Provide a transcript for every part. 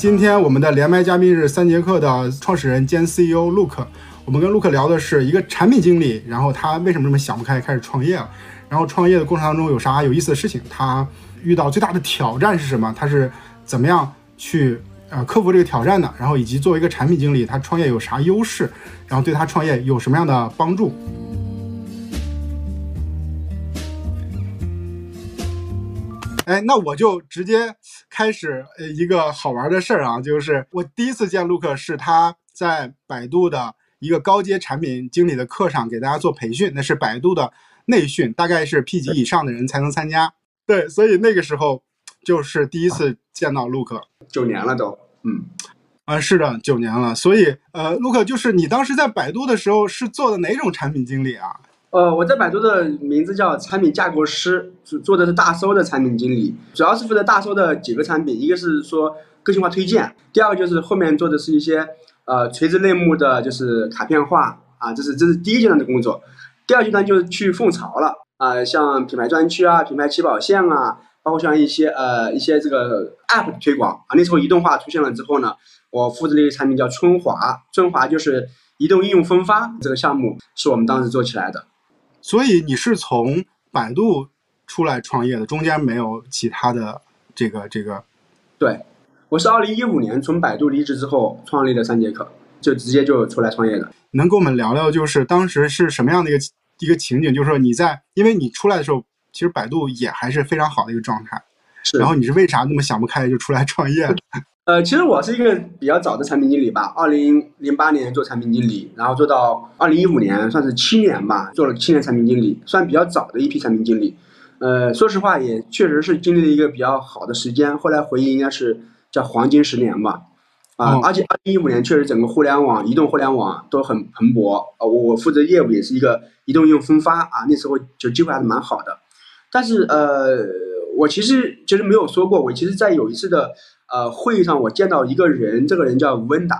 今天我们的连麦嘉宾是三节课的创始人兼 CEO Luke。我们跟 Luke 聊的是一个产品经理，然后他为什么这么想不开，开始创业了。然后创业的过程当中有啥有意思的事情？他遇到最大的挑战是什么？他是怎么样去呃克服这个挑战的？然后以及作为一个产品经理，他创业有啥优势？然后对他创业有什么样的帮助？哎，那我就直接开始呃一个好玩的事儿啊，就是我第一次见 Luke 是他在百度的一个高阶产品经理的课上给大家做培训，那是百度的内训，大概是 P 级以上的人才能参加。对，所以那个时候就是第一次见到 Luke，九年了都，嗯，啊，是的，九年了。所以呃，Luke 就是你当时在百度的时候是做的哪种产品经理啊？呃，我在百度的名字叫产品架构师，做做的是大搜的产品经理，主要是负责大搜的几个产品，一个是说个性化推荐，第二个就是后面做的是一些呃垂直类目的，就是卡片化啊，这是这是第一阶段的工作。第二阶段就是去凤巢了啊，像品牌专区啊、品牌起跑线啊，包括像一些呃一些这个 App 推广啊。那时候移动化出现了之后呢，我负责的一个产品叫春华，春华就是移动应用分发这个项目，是我们当时做起来的。所以你是从百度出来创业的，中间没有其他的这个这个。对，我是二零一五年从百度离职之后创立的三节课，就直接就出来创业的。能跟我们聊聊，就是当时是什么样的一个一个情景？就是说你在，因为你出来的时候，其实百度也还是非常好的一个状态。是。然后你是为啥那么想不开就出来创业？呃，其实我是一个比较早的产品经理吧，二零零八年做产品经理，然后做到二零一五年，算是七年吧，做了七年产品经理，算比较早的一批产品经理。呃，说实话，也确实是经历了一个比较好的时间。后来回忆，应该是叫黄金十年吧。啊，而且二零一五年确实整个互联网、移动互联网都很蓬勃。啊，我我负责业务也是一个移动应用分发啊，那时候就机会还是蛮好的。但是呃，我其实其实没有说过，我其实在有一次的。呃，会议上我见到一个人，这个人叫吴文达，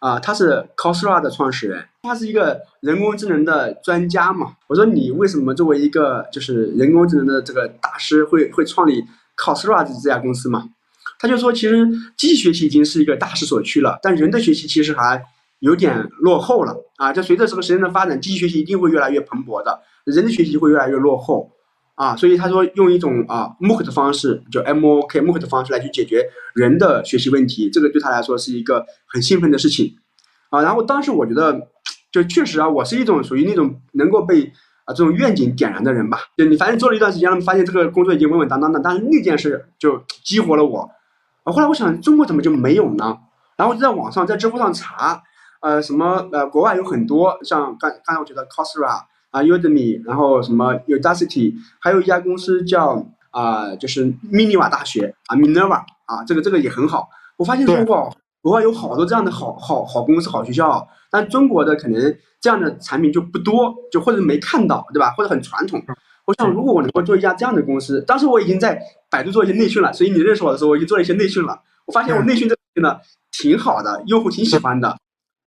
啊，他是 c o s r a 的创始人，他是一个人工智能的专家嘛。我说你为什么作为一个就是人工智能的这个大师，会会创立 c o s r a 这家公司嘛？他就说，其实机器学习已经是一个大势所趋了，但人的学习其实还有点落后了啊。就随着这个时间的发展，机器学习一定会越来越蓬勃的，人的学习会越来越落后。啊，所以他说用一种啊 MOOC 的方式，就 MOOC MOOC 的方式来去解决人的学习问题，这个对他来说是一个很兴奋的事情，啊，然后当时我觉得，就确实啊，我是一种属于那种能够被啊这种愿景点燃的人吧，就你反正做了一段时间了，发现这个工作已经稳稳当当的，但是那件事就激活了我，啊，后来我想中国怎么就没有呢？然后就在网上在知乎上查，呃，什么呃国外有很多，像刚刚才我觉得 c o s r a。啊，Udemy，然后什么 Udacity，还有一家公司叫啊，就是密尼瓦大学啊，Minerva 啊，这个这个也很好。我发现中国国外有好多这样的好好好公司、好学校，但中国的可能这样的产品就不多，就或者没看到，对吧？或者很传统。我想，如果我能够做一家这样的公司，当时我已经在百度做一些内训了，所以你认识我的时候，我已经做了一些内训了。我发现我内训这个呢挺好的，用户挺喜欢的。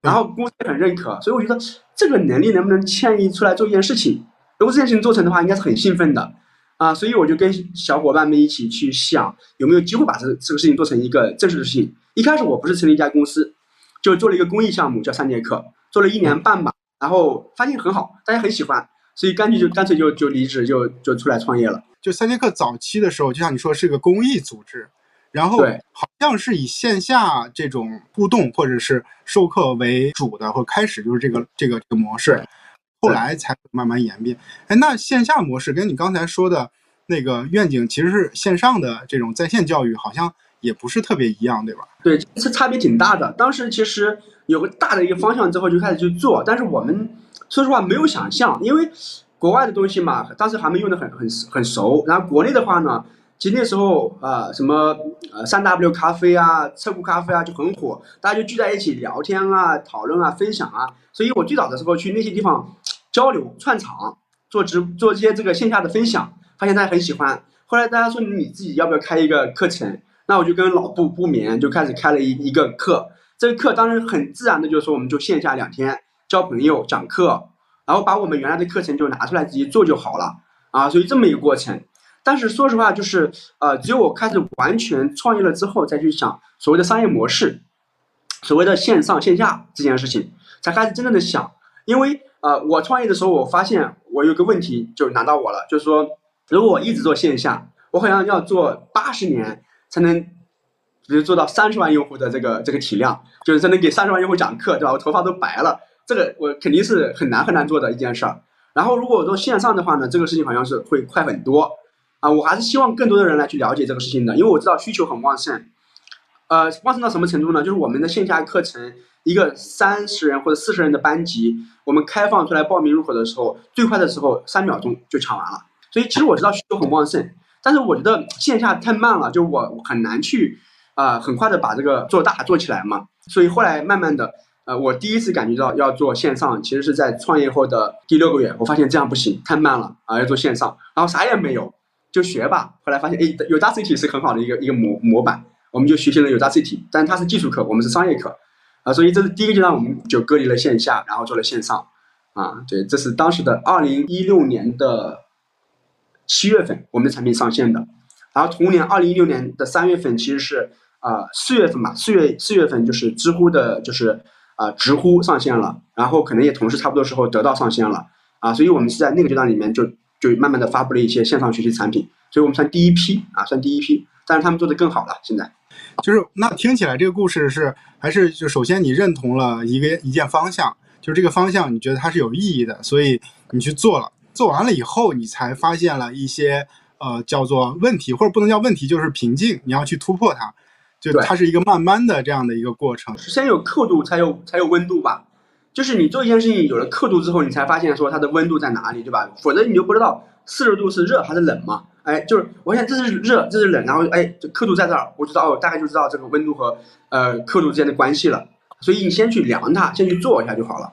然后公司也很认可，所以我觉得这个能力能不能迁移出来做一件事情？如果这件事情做成的话，应该是很兴奋的啊！所以我就跟小伙伴们一起去想，有没有机会把这这个事情做成一个正式的事情。一开始我不是成立一家公司，就做了一个公益项目，叫三节课，做了一年半吧，然后发现很好，大家很喜欢，所以干脆就干脆就就离职，就就出来创业了。就三节课早期的时候，就像你说是个公益组织。然后好像是以线下这种互动或者是授课为主的，或开始就是这个这个这个模式，后来才慢慢演变。哎，那线下模式跟你刚才说的那个愿景，其实是线上的这种在线教育，好像也不是特别一样，对吧？对，这差别挺大的。当时其实有个大的一个方向之后就开始去做，但是我们说实话没有想象，因为国外的东西嘛，当时还没用的很很很熟，然后国内的话呢。其实那时候啊，什么呃三 W 咖啡啊、车库咖啡啊就很火，大家就聚在一起聊天啊、讨论啊、分享啊。所以我最早的时候去那些地方交流、串场、做直做一些这个线下的分享，发现大家很喜欢。后来大家说你自己要不要开一个课程？那我就跟老布不眠就开始开了一一个课。这个课当时很自然的就是说，我们就线下两天交朋友、讲课，然后把我们原来的课程就拿出来自己做就好了啊。所以这么一个过程。但是说实话，就是呃，只有我开始完全创业了之后，再去想所谓的商业模式，所谓的线上线下这件事情，才开始真正的想。因为呃，我创业的时候，我发现我有个问题就难到我了，就是说，如果我一直做线下，我好像要做八十年才能，比如做到三十万用户的这个这个体量，就是才能给三十万用户讲课，对吧？我头发都白了，这个我肯定是很难很难做的一件事儿。然后如果我做线上的话呢，这个事情好像是会快很多。啊，我还是希望更多的人来去了解这个事情的，因为我知道需求很旺盛，呃，旺盛到什么程度呢？就是我们的线下课程，一个三十人或者四十人的班级，我们开放出来报名入口的时候，最快的时候三秒钟就抢完了。所以其实我知道需求很旺盛，但是我觉得线下太慢了，就我很难去啊很快的把这个做大做起来嘛。所以后来慢慢的，呃，我第一次感觉到要做线上，其实是在创业后的第六个月，我发现这样不行，太慢了啊，要做线上，然后啥也没有。就学吧，后来发现，哎，Udacity 是很好的一个一个模模板，我们就学习了 Udacity，但它是技术课，我们是商业课，啊，所以这是第一个阶段，我们就隔离了线下，然后做了线上，啊，对，这是当时的二零一六年的七月份，我们的产品上线的，然后同年二零一六年的三月份，其实是啊四月份吧，四月四月份就是知乎的，就是啊直呼上线了，然后可能也同时差不多时候得到上线了，啊，所以我们是在那个阶段里面就。就慢慢的发布了一些线上学习产品，所以我们算第一批啊，算第一批。但是他们做的更好了。现在，就是那听起来这个故事是还是就首先你认同了一个一件方向，就是这个方向你觉得它是有意义的，所以你去做了。做完了以后，你才发现了一些呃叫做问题，或者不能叫问题，就是瓶颈，你要去突破它。就它是一个慢慢的这样的一个过程。先有刻度，才有才有温度吧。就是你做一件事情有了刻度之后，你才发现说它的温度在哪里，对吧？否则你就不知道四十度是热还是冷嘛。哎，就是我想这是热，这是冷，然后哎，这刻度在这儿，我知道哦，大概就知道这个温度和呃刻度之间的关系了。所以你先去量它，先去做一下就好了。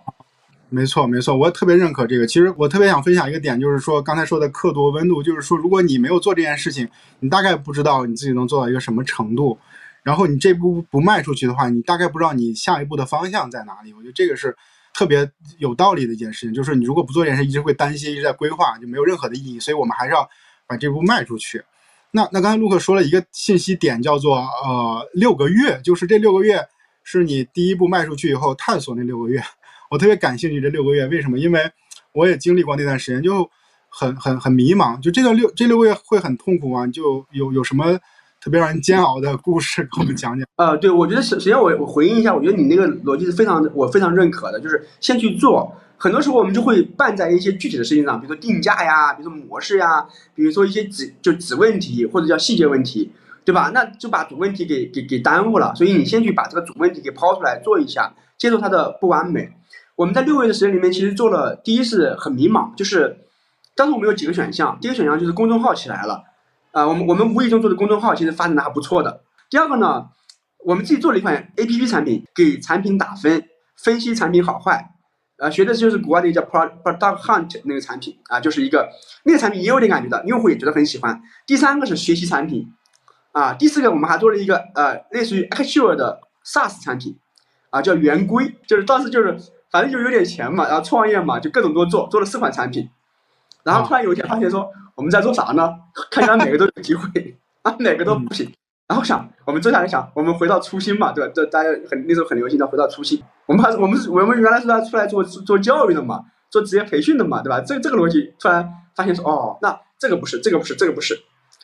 没错，没错，我特别认可这个。其实我特别想分享一个点，就是说刚才说的刻度、温度，就是说如果你没有做这件事情，你大概不知道你自己能做到一个什么程度。然后你这步不迈出去的话，你大概不知道你下一步的方向在哪里。我觉得这个是。特别有道理的一件事情，就是你如果不做这件事，一直会担心，一直在规划，就没有任何的意义。所以我们还是要把这步迈出去。那那刚才陆克说了一个信息点，叫做呃六个月，就是这六个月是你第一步迈出去以后探索那六个月。我特别感兴趣这六个月，为什么？因为我也经历过那段时间，就很很很迷茫。就这个六这六个月会很痛苦吗？就有有什么？特别让人煎熬的故事，给我们讲讲。呃，对，我觉得首首先我我回应一下，我觉得你那个逻辑是非常我非常认可的，就是先去做。很多时候我们就会绊在一些具体的事情上，比如说定价呀，比如说模式呀，比如说一些子就子问题或者叫细节问题，对吧？那就把主问题给给给耽误了。所以你先去把这个主问题给抛出来做一下，接受它的不完美。我们在六个月的时间里面，其实做了第一是很迷茫，就是当时我们有几个选项，第一个选项就是公众号起来了。啊，我们我们无意中做的公众号其实发展的还不错的。第二个呢，我们自己做了一款 A P P 产品，给产品打分，分析产品好坏。啊，学的就是国外的一个叫 Product Hunt 那个产品啊，就是一个那个产品也有点感觉的，用户也觉得很喜欢。第三个是学习产品，啊，第四个我们还做了一个呃类似于 Actual 的 SaaS 产品，啊叫圆规，就是当时就是反正就有点钱嘛，然后创业嘛，就各种都做，做了四款产品。然后突然有一天发现说。我们在做啥呢？看起来每个都有机会 啊，哪个都不行。然后想，我们坐下来想，我们回到初心嘛，对吧？这大家很那时候很流行的回到初心。我们还是我们是我们原来是要出来做做教育的嘛，做职业培训的嘛，对吧？这这个逻辑突然发现说，哦，那这个不是，这个不是，这个不是。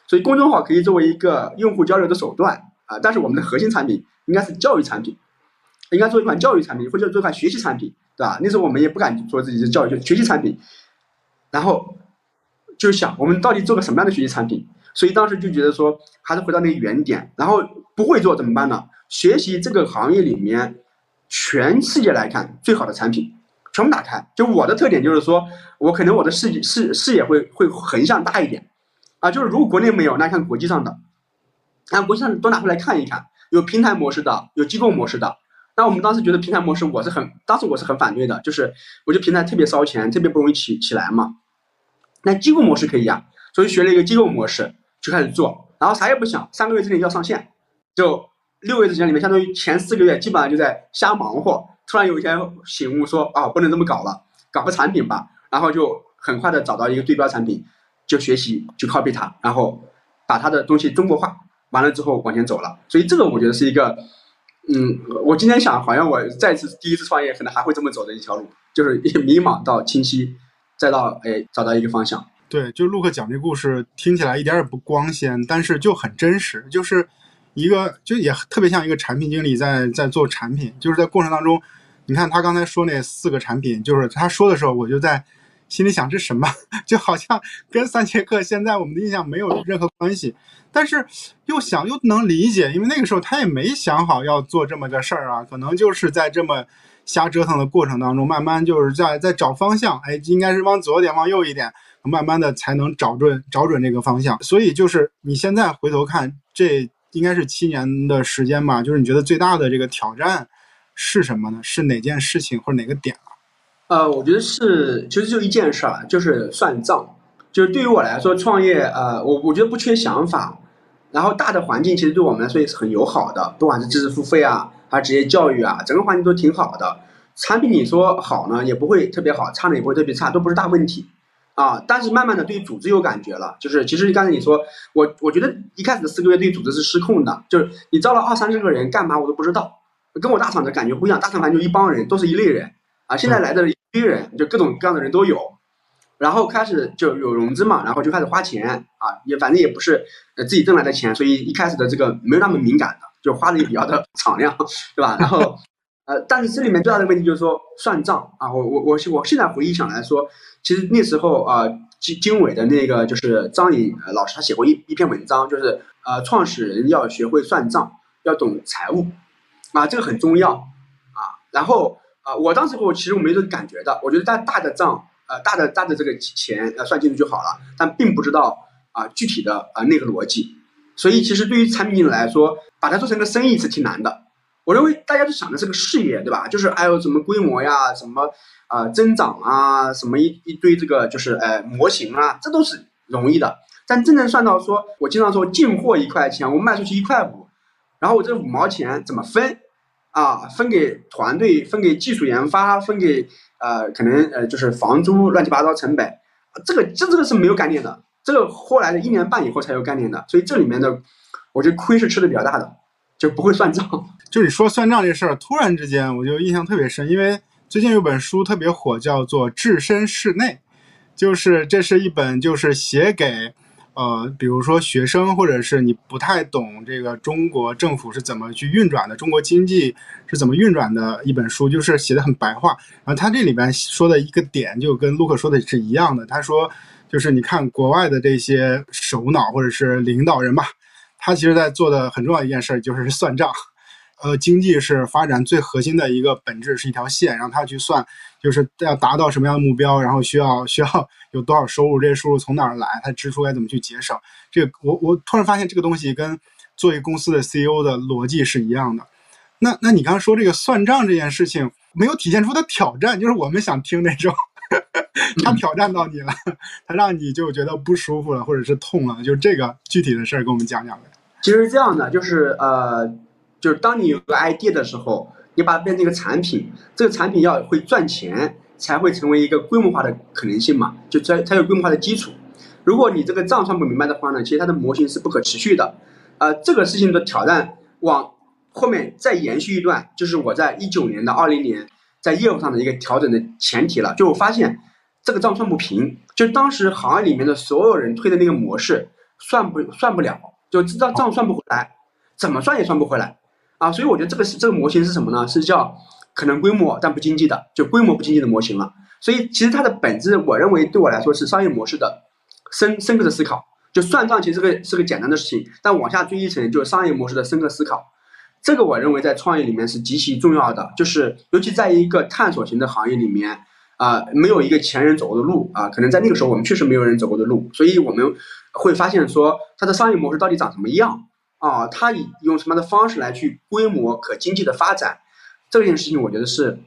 所以公众号可以作为一个用户交流的手段啊，但是我们的核心产品应该是教育产品，应该做一款教育产品或者做一款学习产品，对吧？那时候我们也不敢说自己是教育，就学习产品，然后。就想我们到底做个什么样的学习产品，所以当时就觉得说还是回到那个原点，然后不会做怎么办呢？学习这个行业里面全世界来看最好的产品，全部打开。就我的特点就是说，我可能我的视视视野会会横向大一点，啊，就是如果国内没有，那看国际上的，那国际上都拿出来看一看，有平台模式的，有机构模式的。那我们当时觉得平台模式我是很，当时我是很反对的，就是我觉得平台特别烧钱，特别不容易起起来嘛。那机构模式可以呀，所以学了一个机构模式就开始做，然后啥也不想，三个月之内要上线，就六个月时间里面，相当于前四个月基本上就在瞎忙活。突然有一天醒悟说啊，不能这么搞了，搞个产品吧，然后就很快的找到一个对标产品，就学习去 copy 它，然后把它的东西中国化，完了之后往前走了。所以这个我觉得是一个，嗯，我今天想好像我再次第一次创业，可能还会这么走的一条路，就是 迷茫到清晰，再到哎找到一个方向。对，就陆克讲这故事听起来一点也不光鲜，但是就很真实，就是一个就也特别像一个产品经理在在做产品，就是在过程当中，你看他刚才说那四个产品，就是他说的时候，我就在心里想这什么，就好像跟三节课现在我们的印象没有任何关系，但是又想又能理解，因为那个时候他也没想好要做这么个事儿啊，可能就是在这么瞎折腾的过程当中，慢慢就是在在找方向，哎，应该是往左一点，往右一点。慢慢的才能找准找准这个方向，所以就是你现在回头看，这应该是七年的时间吧？就是你觉得最大的这个挑战是什么呢？是哪件事情或者哪个点啊？呃，我觉得是，其实就一件事儿，就是算账。就是对于我来说，创业，呃，我我觉得不缺想法，然后大的环境其实对我们来说也是很友好的，不管是知识付费啊，还是职业教育啊，整个环境都挺好的。产品你说好呢，也不会特别好；差呢，也不会特别差，都不是大问题。啊，但是慢慢的对组织有感觉了，就是其实刚才你说我，我觉得一开始的四个月对组织是失控的，就是你招了二三十个人干嘛我都不知道，跟我大厂的感觉不一样，大厂反正就一帮人都是一类人啊，现在来的一堆人就各种各样的人都有，然后开始就有融资嘛，然后就开始花钱啊，也反正也不是呃自己挣来的钱，所以一开始的这个没有那么敏感的，就花的也比较的敞亮，对吧？然后。呃，但是这里面最大的问题就是说算账啊，我我我我现在回忆想来说，其实那时候啊，经经纬的那个就是张颖老师，他写过一一篇文章，就是呃，创始人要学会算账，要懂财务，啊，这个很重要啊。然后啊，我当时我其实我没这个感觉的，我觉得大大的账，呃，大的大的这个钱呃算清楚就好了，但并不知道啊具体的啊那个逻辑，所以其实对于产品经理来说，把它做成个生意是挺难的。我认为大家都想的是个事业，对吧？就是还有什么规模呀，什么啊增长啊，什么一一堆这个就是呃模型啊，这都是容易的。但真正算到说，我经常说进货一块钱，我卖出去一块五，然后我这五毛钱怎么分啊？分给团队，分给技术研发，分给呃可能呃就是房租乱七八糟成本，这个这这个是没有概念的。这个后来的一年半以后才有概念的，所以这里面的我觉得亏是吃的比较大的。就不会算账，就你说算账这事儿，突然之间我就印象特别深，因为最近有本书特别火，叫做《置身事内》，就是这是一本就是写给呃，比如说学生或者是你不太懂这个中国政府是怎么去运转的，中国经济是怎么运转的一本书，就是写的很白话。然后他这里边说的一个点就跟陆克说的是一样的，他说就是你看国外的这些首脑或者是领导人吧。他其实在做的很重要一件事就是算账，呃，经济是发展最核心的一个本质，是一条线，让他去算，就是要达到什么样的目标，然后需要需要 有多少收入，这些收入从哪儿来，他支出该怎么去节省。这个我我突然发现这个东西跟做一个公司的 CEO 的逻辑是一样的。那那你刚刚说这个算账这件事情没有体现出的挑战，就是我们想听那种。他挑战到你了，他让你就觉得不舒服了，或者是痛了，就这个具体的事儿，跟我们讲讲呗。其实这样的，就是呃，就是当你有个 idea 的时候，你把它变成一个产品，这个产品要会赚钱，才会成为一个规模化的可能性嘛，就才才有规模化的基础。如果你这个账算不明白的话呢，其实它的模型是不可持续的。呃，这个事情的挑战往后面再延续一段，就是我在一九年到二零年。在业务上的一个调整的前提了，就我发现这个账算不平，就当时行业里面的所有人推的那个模式算不算不了，就知道账算不回来，怎么算也算不回来啊！所以我觉得这个是这个模型是什么呢？是叫可能规模但不经济的，就规模不经济的模型了。所以其实它的本质，我认为对我来说是商业模式的深深刻的思考。就算账其实是个是个简单的事情，但往下追一层就是商业模式的深刻思考。这个我认为在创业里面是极其重要的，就是尤其在一个探索型的行业里面，啊，没有一个前人走过的路啊，可能在那个时候我们确实没有人走过的路，所以我们会发现说它的商业模式到底长什么样啊，它以用什么样的方式来去规模可经济的发展，这件事情我觉得是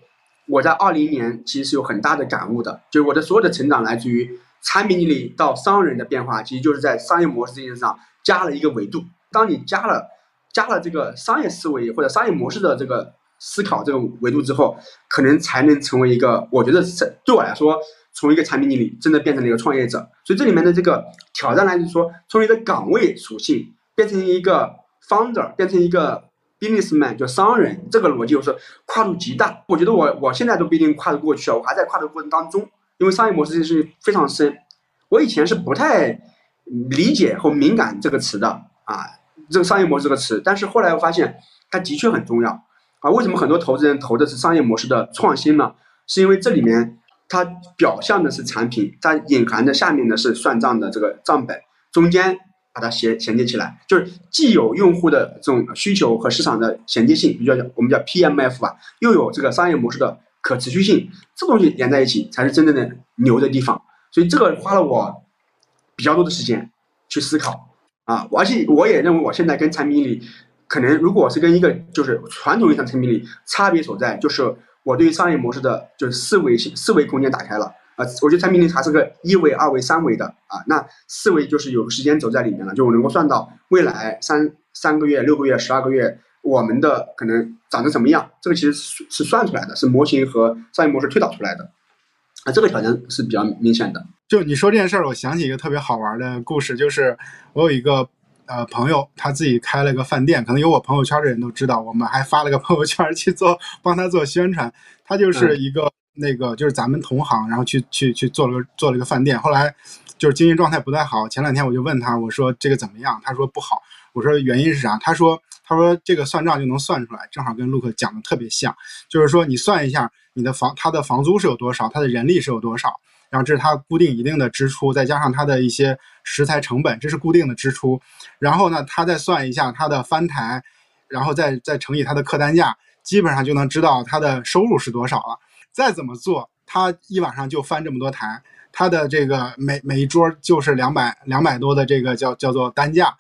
我在二零年其实是有很大的感悟的，就是我的所有的成长来自于产品经理到商人的变化，其实就是在商业模式这件事上加了一个维度，当你加了。加了这个商业思维或者商业模式的这个思考这个维度之后，可能才能成为一个，我觉得是对我来说从一个产品经理真的变成了一个创业者。所以这里面的这个挑战来自于说，从你的岗位属性变成一个 founder，变成一个 businessman，就商人，这个逻辑就是跨度极大。我觉得我我现在都不一定跨得过去啊，我还在跨的过程当中，因为商业模式这件事情非常深。我以前是不太理解和敏感这个词的啊，这个商业模式这个词，但是后来我发现它的确很重要啊。为什么很多投资人投的是商业模式的创新呢？是因为这里面它表象的是产品，它隐含的下面的是算账的这个账本，中间把它衔衔接起来，就是既有用户的这种需求和市场的衔接性，比较我们叫 PMF 吧，又有这个商业模式的可持续性，这东西连在一起才是真正的牛的地方。所以这个花了我比较多的时间去思考啊，而且我也认为我现在跟产品经理可能，如果是跟一个就是传统意义上产品经理差别所在，就是我对于商业模式的就是思维性思维空间打开了啊。我觉得产品经理还是个一维、二维、三维的啊，那四维就是有时间轴在里面了，就我能够算到未来三三个月、六个月、十二个月我们的可能长成什么样，这个其实是是算出来的，是模型和商业模式推导出来的。啊这个挑战是比较明显的。就你说这件事儿，我想起一个特别好玩的故事，就是我有一个呃朋友，他自己开了个饭店，可能有我朋友圈的人都知道，我们还发了个朋友圈去做帮他做宣传。他就是一个那个就是咱们同行，然后去去去做了个做了一个饭店，后来就是经营状态不太好。前两天我就问他，我说这个怎么样？他说不好。我说原因是啥？他说他说这个算账就能算出来，正好跟陆克讲的特别像，就是说你算一下。你的房，他的房租是有多少？他的人力是有多少？然后这是他固定一定的支出，再加上他的一些食材成本，这是固定的支出。然后呢，他再算一下他的翻台，然后再再乘以他的客单价，基本上就能知道他的收入是多少了。再怎么做，他一晚上就翻这么多台，他的这个每每一桌就是两百两百多的这个叫叫做单价。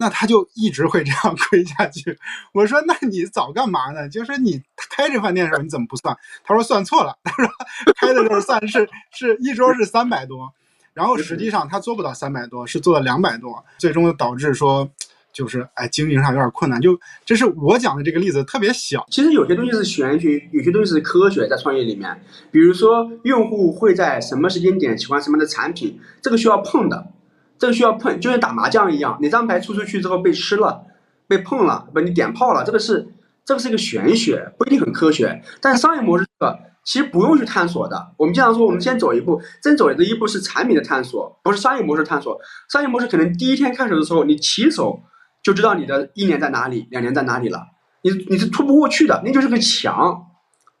那他就一直会这样 亏下去。我说，那你早干嘛呢？就是你开这饭店的时候，你怎么不算？他说算错了。他说 开的时候算是是一桌是三百多，然后实际上他做不到三百多，是做了两百多，最终导致说就是哎经营上有点困难。就这是我讲的这个例子特别小。其实有些东西是玄学，有些东西是科学，在创业里面，比如说用户会在什么时间点喜欢什么的产品，这个需要碰的。这个需要碰，就像打麻将一样，哪张牌出出去之后被吃了，被碰了，不，你点炮了，这个是这个是一个玄学，不一定很科学。但商业模式这个其实不用去探索的。我们经常说，我们先走一步，真走的一步是产品的探索，不是商业模式探索。商业模式可能第一天开始的时候，你起手就知道你的一年在哪里，两年在哪里了，你你是突不过去的，那就是个墙，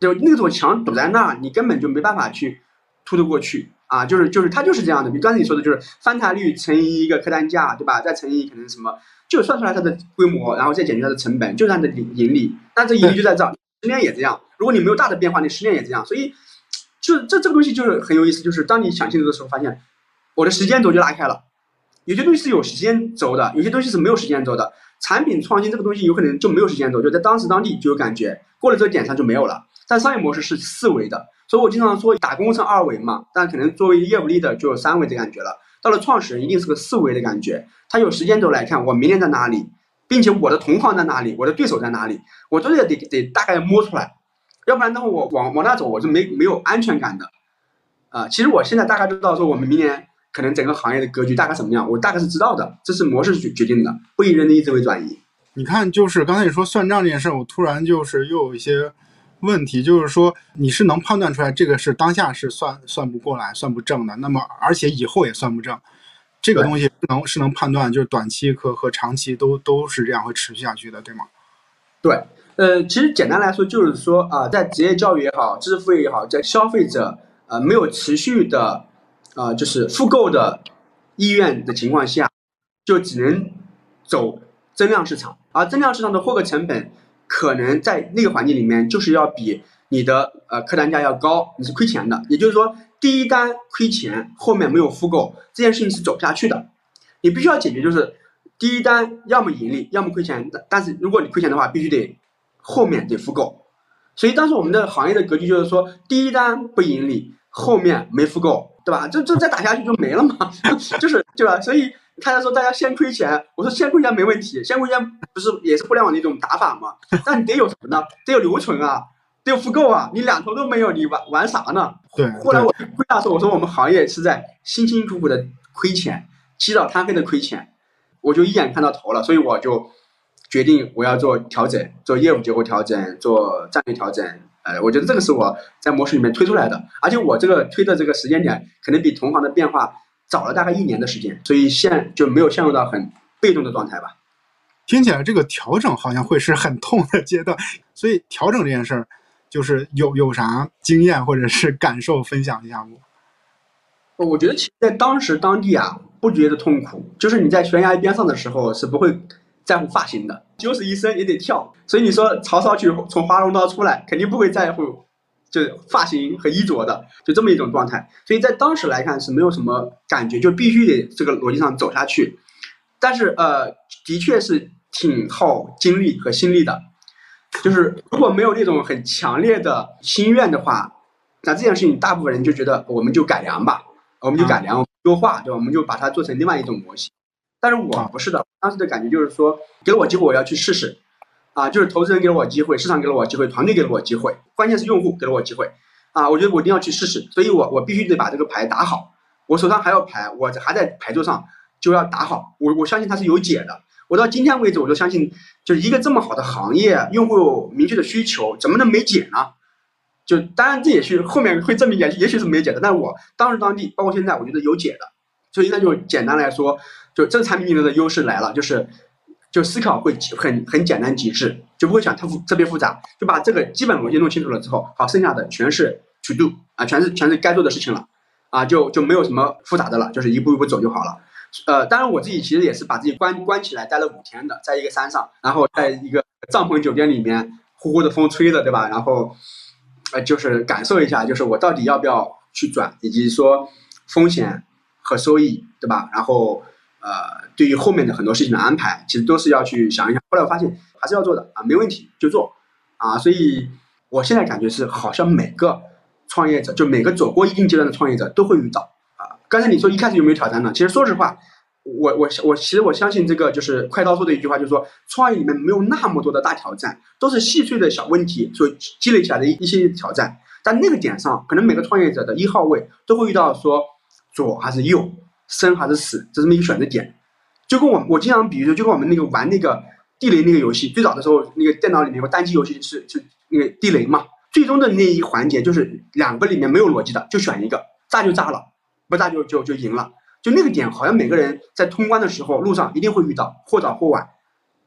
就那种墙堵在那儿，你根本就没办法去突得过去。啊，就是就是它就是这样的，比刚才你说的，就是翻台率乘以一个客单价，对吧？再乘以可能什么，就算出来它的规模，然后再减去它的成本，就是它的盈盈利。那这盈利就在这，十年也这样。如果你没有大的变化，你十年也这样。所以，就这这个东西就是很有意思，就是当你想清楚的时候，发现我的时间轴就拉开了。有些东西是有时间轴的，有些东西是没有时间轴的。产品创新这个东西有可能就没有时间轴，就在当时当地就有感觉，过了这个点上就没有了。但商业模式是四维的。所以我经常说打工是二维嘛，但可能作为业务 leader 就有三维的感觉了。到了创始人一定是个四维的感觉，他有时间轴来看我明年在哪里，并且我的同行在哪里，我的对手在哪里，我都得得得大概摸出来，要不然的话我往往那走我是没没有安全感的。啊，其实我现在大概知道说我们明年可能整个行业的格局大概什么样，我大概是知道的，这是模式决决定的，不以人的意志为转移。你看，就是刚才你说算账这件事，我突然就是又有一些。问题就是说，你是能判断出来这个是当下是算算不过来、算不正的，那么而且以后也算不正，这个东西能是能判断，就是短期和和长期都都是这样会持续下去的，对吗？对，呃，其实简单来说就是说啊，在职业教育也好，知识付费也好，在消费者呃没有持续的啊就是复购的意愿的情况下，就只能走增量市场，而增量市场的获客成本。可能在那个环境里面，就是要比你的呃客单价要高，你是亏钱的。也就是说，第一单亏钱，后面没有复购，这件事情是走不下去的。你必须要解决，就是第一单要么盈利，要么亏钱。但是如果你亏钱的话，必须得后面得复购。所以当时我们的行业的格局就是说，第一单不盈利，后面没复购，对吧？这这再打下去就没了嘛，就是对吧？所以。他在说大家先亏钱，我说先亏钱没问题，先亏钱不是也是互联网的一种打法吗？但你得有什么呢？得有留存啊，得有复购啊，你两头都没有，你玩玩啥呢？对。后来我归纳说，我说我们行业是在辛辛苦苦的亏钱，起早贪黑的亏钱，我就一眼看到头了，所以我就决定我要做调整，做业务结构调整，做战略调整。呃，我觉得这个是我在模式里面推出来的，而且我这个推的这个时间点，可能比同行的变化早了大概一年的时间，所以现就没有陷入到很被动的状态吧。听起来这个调整好像会是很痛的阶段，所以调整这件事儿，就是有有啥经验或者是感受分享一下不？我觉得其实在当时当地啊，不觉得痛苦，就是你在悬崖边上的时候是不会在乎发型的，就是一生也得跳。所以你说曹操去从华容道出来，肯定不会在乎就发型和衣着的，就这么一种状态。所以在当时来看是没有什么感觉，就必须得这个逻辑上走下去。但是呃，的确是挺耗精力和心力的。就是如果没有那种很强烈的心愿的话，那这件事情大部分人就觉得我们就改良吧。我们就改良优化，对吧？我们就把它做成另外一种模型。但是我不是的，当时的感觉就是说，给了我机会，我要去试试。啊，就是投资人给了我机会，市场给了我机会，团队给了我机会，关键是用户给了我机会。啊，我觉得我一定要去试试，所以我我必须得把这个牌打好。我手上还有牌，我还在牌桌上就要打好。我我相信它是有解的。我到今天为止，我就相信，就是一个这么好的行业，用户有明确的需求，怎么能没解呢？就当然这也是后面会证明也也许是没解的，但是我当时当地包括现在，我觉得有解的，所以那就简单来说，就这个产品经理的优势来了，就是就思考会很很简单极致，就不会想特复特别复杂，就把这个基本逻辑弄清楚了之后，好，剩下的全是 to do 啊，全是全是该做的事情了，啊，就就没有什么复杂的了，就是一步一步走就好了。呃，当然我自己其实也是把自己关关起来待了五天的，在一个山上，然后在一个帐篷酒店里面，呼呼的风吹着，对吧？然后。呃，就是感受一下，就是我到底要不要去转，以及说风险和收益，对吧？然后呃，对于后面的很多事情的安排，其实都是要去想一想。后来我发现还是要做的啊，没问题就做啊。所以我现在感觉是，好像每个创业者，就每个走过一定阶段的创业者都会遇到啊。刚才你说一开始有没有挑战呢？其实说实话。我我我其实我相信这个就是快刀说的一句话，就是说创业里面没有那么多的大挑战，都是细碎的小问题所积累起来的一一些挑战。但那个点上，可能每个创业者的一号位都会遇到说左还是右，生还是死，这么一个选择点。就跟我我经常比喻说，就跟我们那个玩那个地雷那个游戏，最早的时候那个电脑里面有个单机游戏是是那个地雷嘛，最终的那一环节就是两个里面没有逻辑的，就选一个，炸就炸了，不炸就就就赢了。就那个点，好像每个人在通关的时候，路上一定会遇到，或早或晚，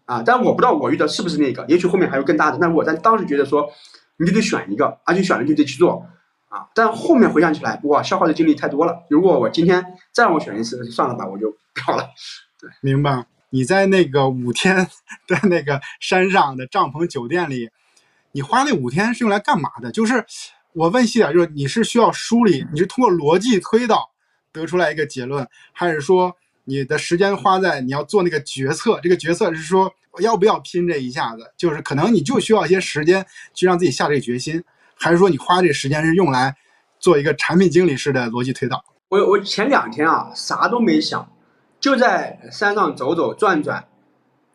啊，但我不知道我遇到是不是那个，也许后面还有更大的。但是我在当时觉得说，你就得选一个，而且选了就得去做，啊，但后面回想起来，哇，消耗的精力太多了。如果我今天再让我选一次，算了吧，我就不要了。对，明白。你在那个五天在那个山上的帐篷酒店里，你花那五天是用来干嘛的？就是我问细点，就是你是需要梳理，你是通过逻辑推导。得出来一个结论，还是说你的时间花在你要做那个决策？这个决策是说要不要拼这一下子？就是可能你就需要一些时间去让自己下这个决心，还是说你花这时间是用来做一个产品经理式的逻辑推导？我我前两天啊啥都没想，就在山上走走转转，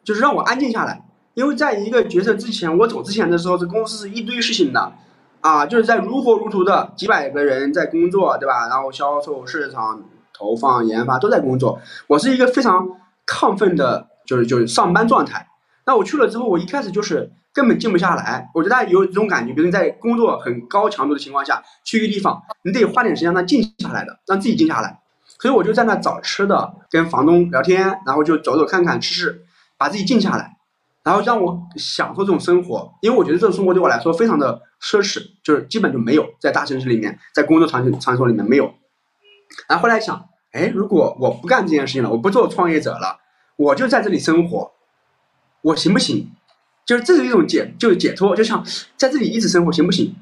就是让我安静下来。因为在一个决策之前，我走之前的时候，这公司是一堆事情的。啊，就是在如火如荼的几百个人在工作，对吧？然后销售、市场、投放、研发都在工作。我是一个非常亢奋的，就是就是上班状态。那我去了之后，我一开始就是根本静不下来。我觉得大家有这种感觉，比如你在工作很高强度的情况下，去一个地方，你得花点时间让静下来的，让自己静下来。所以我就在那找吃的，跟房东聊天，然后就走走看看，吃吃，把自己静下来。然后让我享受这种生活，因为我觉得这种生活对我来说非常的奢侈，就是基本就没有在大城市里面，在工作场场所里面没有。然后后来想，哎，如果我不干这件事情了，我不做创业者了，我就在这里生活，我行不行？就是这是一种解，就是解脱，就像在这里一直生活行不行？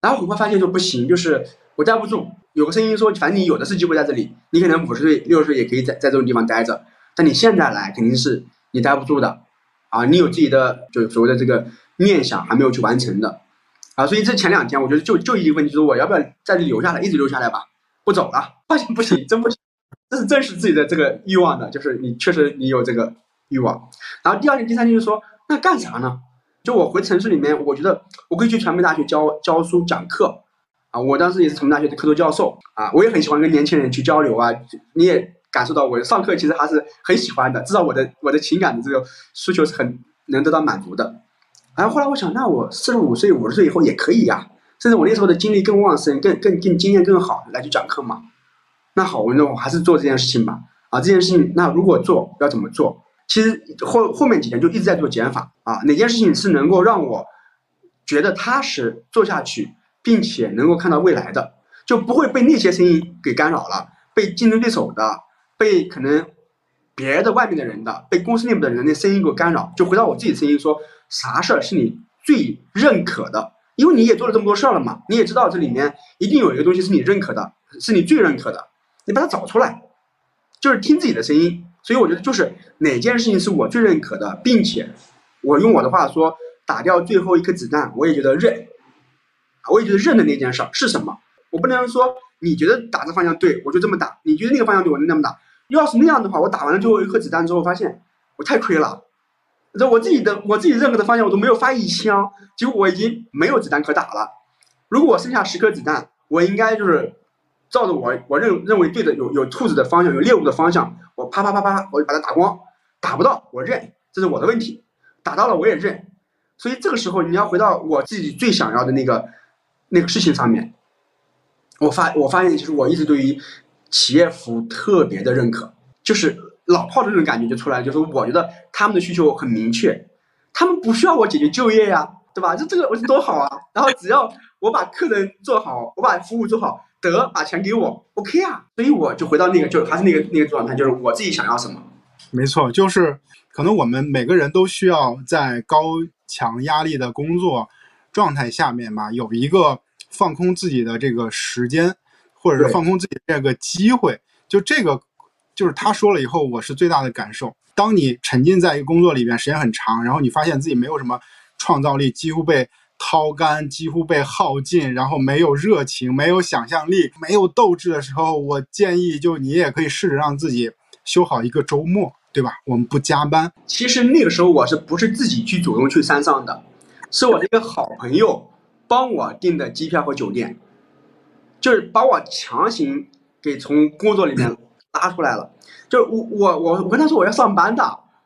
然后很快发现说不行，就是我待不住。有个声音说，反正你有的是机会在这里，你可能五十岁、六十岁也可以在在这种地方待着，但你现在来肯定是你待不住的。啊，你有自己的就所谓的这个念想还没有去完成的，啊，所以这前两天我觉得就就一个问题，就是我要不要在这留下来，一直留下来吧，不走了，发现不行，真不行，这是真实自己的这个欲望的，就是你确实你有这个欲望。然后第二天、第三天就说，那干啥呢？就我回城市里面，我觉得我可以去传媒大学教教书讲课啊。我当时也是传媒大学的客座教授啊，我也很喜欢跟年轻人去交流啊。你也感受到我上课其实还是很喜欢的，至少我的我的情感的这个需求是很能得到满足的。然后后来我想，那我四十五岁、五十岁以后也可以呀，甚至我那时候的精力更旺盛、更更更经验更好，来去讲课嘛。那好，我那我还是做这件事情吧。啊，这件事情那如果做要怎么做？其实后后面几年就一直在做减法啊。哪件事情是能够让我觉得踏实做下去，并且能够看到未来的，就不会被那些声音给干扰了，被竞争对手的，被可能别的外面的人的，被公司内部的人的声音给干扰。就回到我自己声音说，啥事儿是你最认可的？因为你也做了这么多事儿了嘛，你也知道这里面一定有一个东西是你认可的，是你最认可的。你把它找出来，就是听自己的声音。所以我觉得，就是哪件事情是我最认可的，并且我用我的话说，打掉最后一颗子弹，我也觉得认。我也觉得认的那件事儿是什么？我不能说你觉得打这方向对，我就这么打；你觉得那个方向对，我就那么打。要是那样的话，我打完了最后一颗子弹之后，发现我太亏了。这我自己的我自己认可的方向，我都没有发一枪，结果我已经没有子弹可打了。如果我剩下十颗子弹，我应该就是。照着我我认认为对的有有兔子的方向有猎物的方向，我啪啪啪啪，我就把它打光，打不到我认，这是我的问题，打到了我也认，所以这个时候你要回到我自己最想要的那个那个事情上面，我发我发现其实我一直对于企业服务特别的认可，就是老炮的那种感觉就出来，就是我觉得他们的需求很明确，他们不需要我解决就业呀，对吧？就这个我觉得多好啊，然后只要我把客人做好，我把服务做好。得把钱给我，OK 啊，所以我就回到那个，就还是那个那个状态，就是我自己想要什么。没错，就是可能我们每个人都需要在高强压力的工作状态下面吧，有一个放空自己的这个时间，或者是放空自己这个机会。就这个，就是他说了以后，我是最大的感受。当你沉浸在一个工作里边时间很长，然后你发现自己没有什么创造力，几乎被。掏干，几乎被耗尽，然后没有热情，没有想象力，没有斗志的时候，我建议就你也可以试着让自己休好一个周末，对吧？我们不加班。其实那个时候我是不是自己去主动去山上的，是我的一个好朋友帮我订的机票和酒店，就是把我强行给从工作里面拉出来了。就我我我我跟他说我要上班的，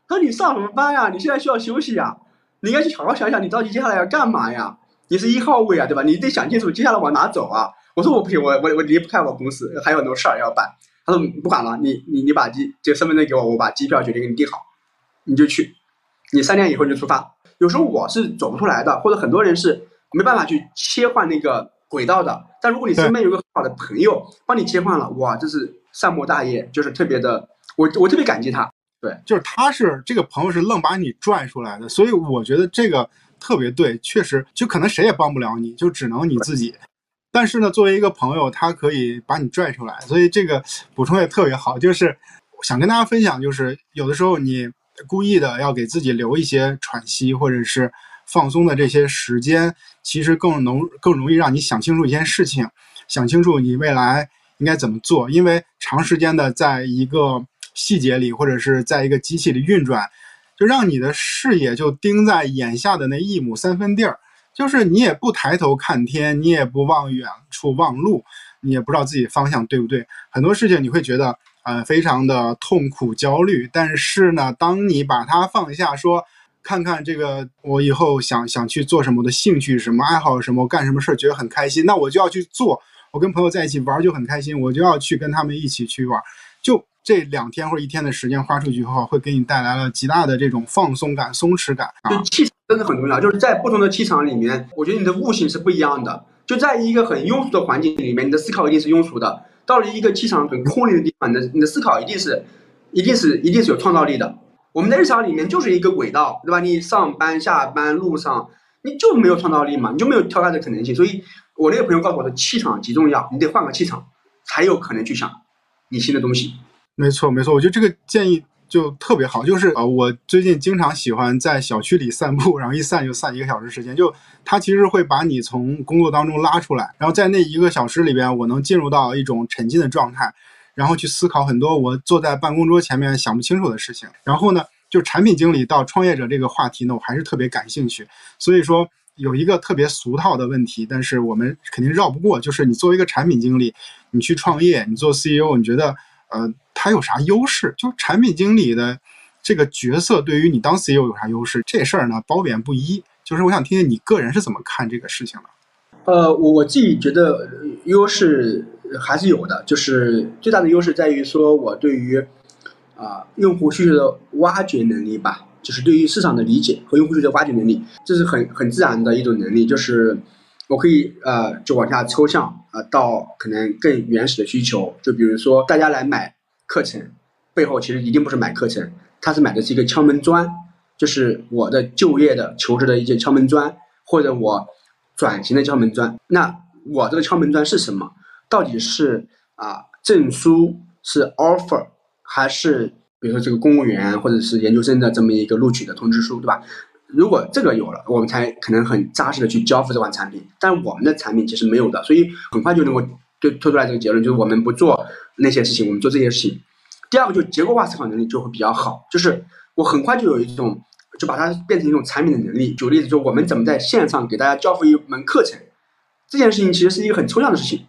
他说你上什么班呀？你现在需要休息呀。你应该去好好想想，你到底接下来要干嘛呀？你是一号位啊，对吧？你得想清楚接下来往哪走啊！我说我不行，我我我离不开我公司，还有很多事儿要办。他说不管了，你你你把机这个身份证给我，我把机票、决定给你订好，你就去。你三天以后就出发。有时候我是走不出来的，或者很多人是没办法去切换那个轨道的。但如果你身边有个很好的朋友帮你切换了，哇，这是善莫大焉，就是特别的，我我特别感激他。对，就是他是这个朋友是愣把你拽出来的，所以我觉得这个特别对，确实就可能谁也帮不了你，就只能你自己。但是呢，作为一个朋友，他可以把你拽出来，所以这个补充也特别好。就是想跟大家分享，就是有的时候你故意的要给自己留一些喘息或者是放松的这些时间，其实更能更容易让你想清楚一件事情，想清楚你未来应该怎么做，因为长时间的在一个。细节里，或者是在一个机器里运转，就让你的视野就盯在眼下的那一亩三分地儿，就是你也不抬头看天，你也不望远处望路，你也不知道自己方向对不对。很多事情你会觉得呃非常的痛苦焦虑，但是呢，当你把它放下，说看看这个我以后想想去做什么的兴趣什么爱好什么干什么事儿觉得很开心，那我就要去做。我跟朋友在一起玩就很开心，我就要去跟他们一起去玩，就。这两天或者一天的时间花出去以后，会给你带来了极大的这种放松感、松弛感啊。就气场真的很重要，就是在不同的气场里面，我觉得你的悟性是不一样的。就在一个很庸俗的环境里面，你的思考一定是庸俗的；到了一个气场很空灵的地方，你的你的思考一定是、一定是、一定是有创造力的。我们在日常里面就是一个轨道，对吧？你上班、下班路上，你就没有创造力嘛？你就没有跳开的可能性。所以我那个朋友告诉我的，气场极重要，你得换个气场，才有可能去想你新的东西。没错，没错，我觉得这个建议就特别好。就是呃，我最近经常喜欢在小区里散步，然后一散就散一个小时时间。就它其实会把你从工作当中拉出来，然后在那一个小时里边，我能进入到一种沉浸的状态，然后去思考很多我坐在办公桌前面想不清楚的事情。然后呢，就产品经理到创业者这个话题呢，我还是特别感兴趣。所以说有一个特别俗套的问题，但是我们肯定绕不过，就是你作为一个产品经理，你去创业，你做 CEO，你觉得呃他有啥优势？就产品经理的这个角色对于你当 CEO 有啥优势？这事儿呢褒贬不一。就是我想听听你个人是怎么看这个事情的。呃，我我自己觉得优势还是有的，就是最大的优势在于说我对于啊用户需求的挖掘能力吧，就是对于市场的理解和用户需求的挖掘能力，这是很很自然的一种能力，就是我可以呃就往下抽象啊到可能更原始的需求，就比如说大家来买课程背后其实一定不是买课程，他是买的是一个敲门砖，就是我的就业的求职的一些敲门砖，或者我。转型的敲门砖，那我这个敲门砖是什么？到底是啊证书是 offer，还是比如说这个公务员或者是研究生的这么一个录取的通知书，对吧？如果这个有了，我们才可能很扎实的去交付这款产品。但我们的产品其实没有的，所以很快就能够就推出来这个结论，就是我们不做那些事情，我们做这些事情。第二个就结构化思考能力就会比较好，就是我很快就有一种。就把它变成一种产品的能力。举个例子，就我们怎么在线上给大家交付一门课程，这件事情其实是一个很抽象的事情。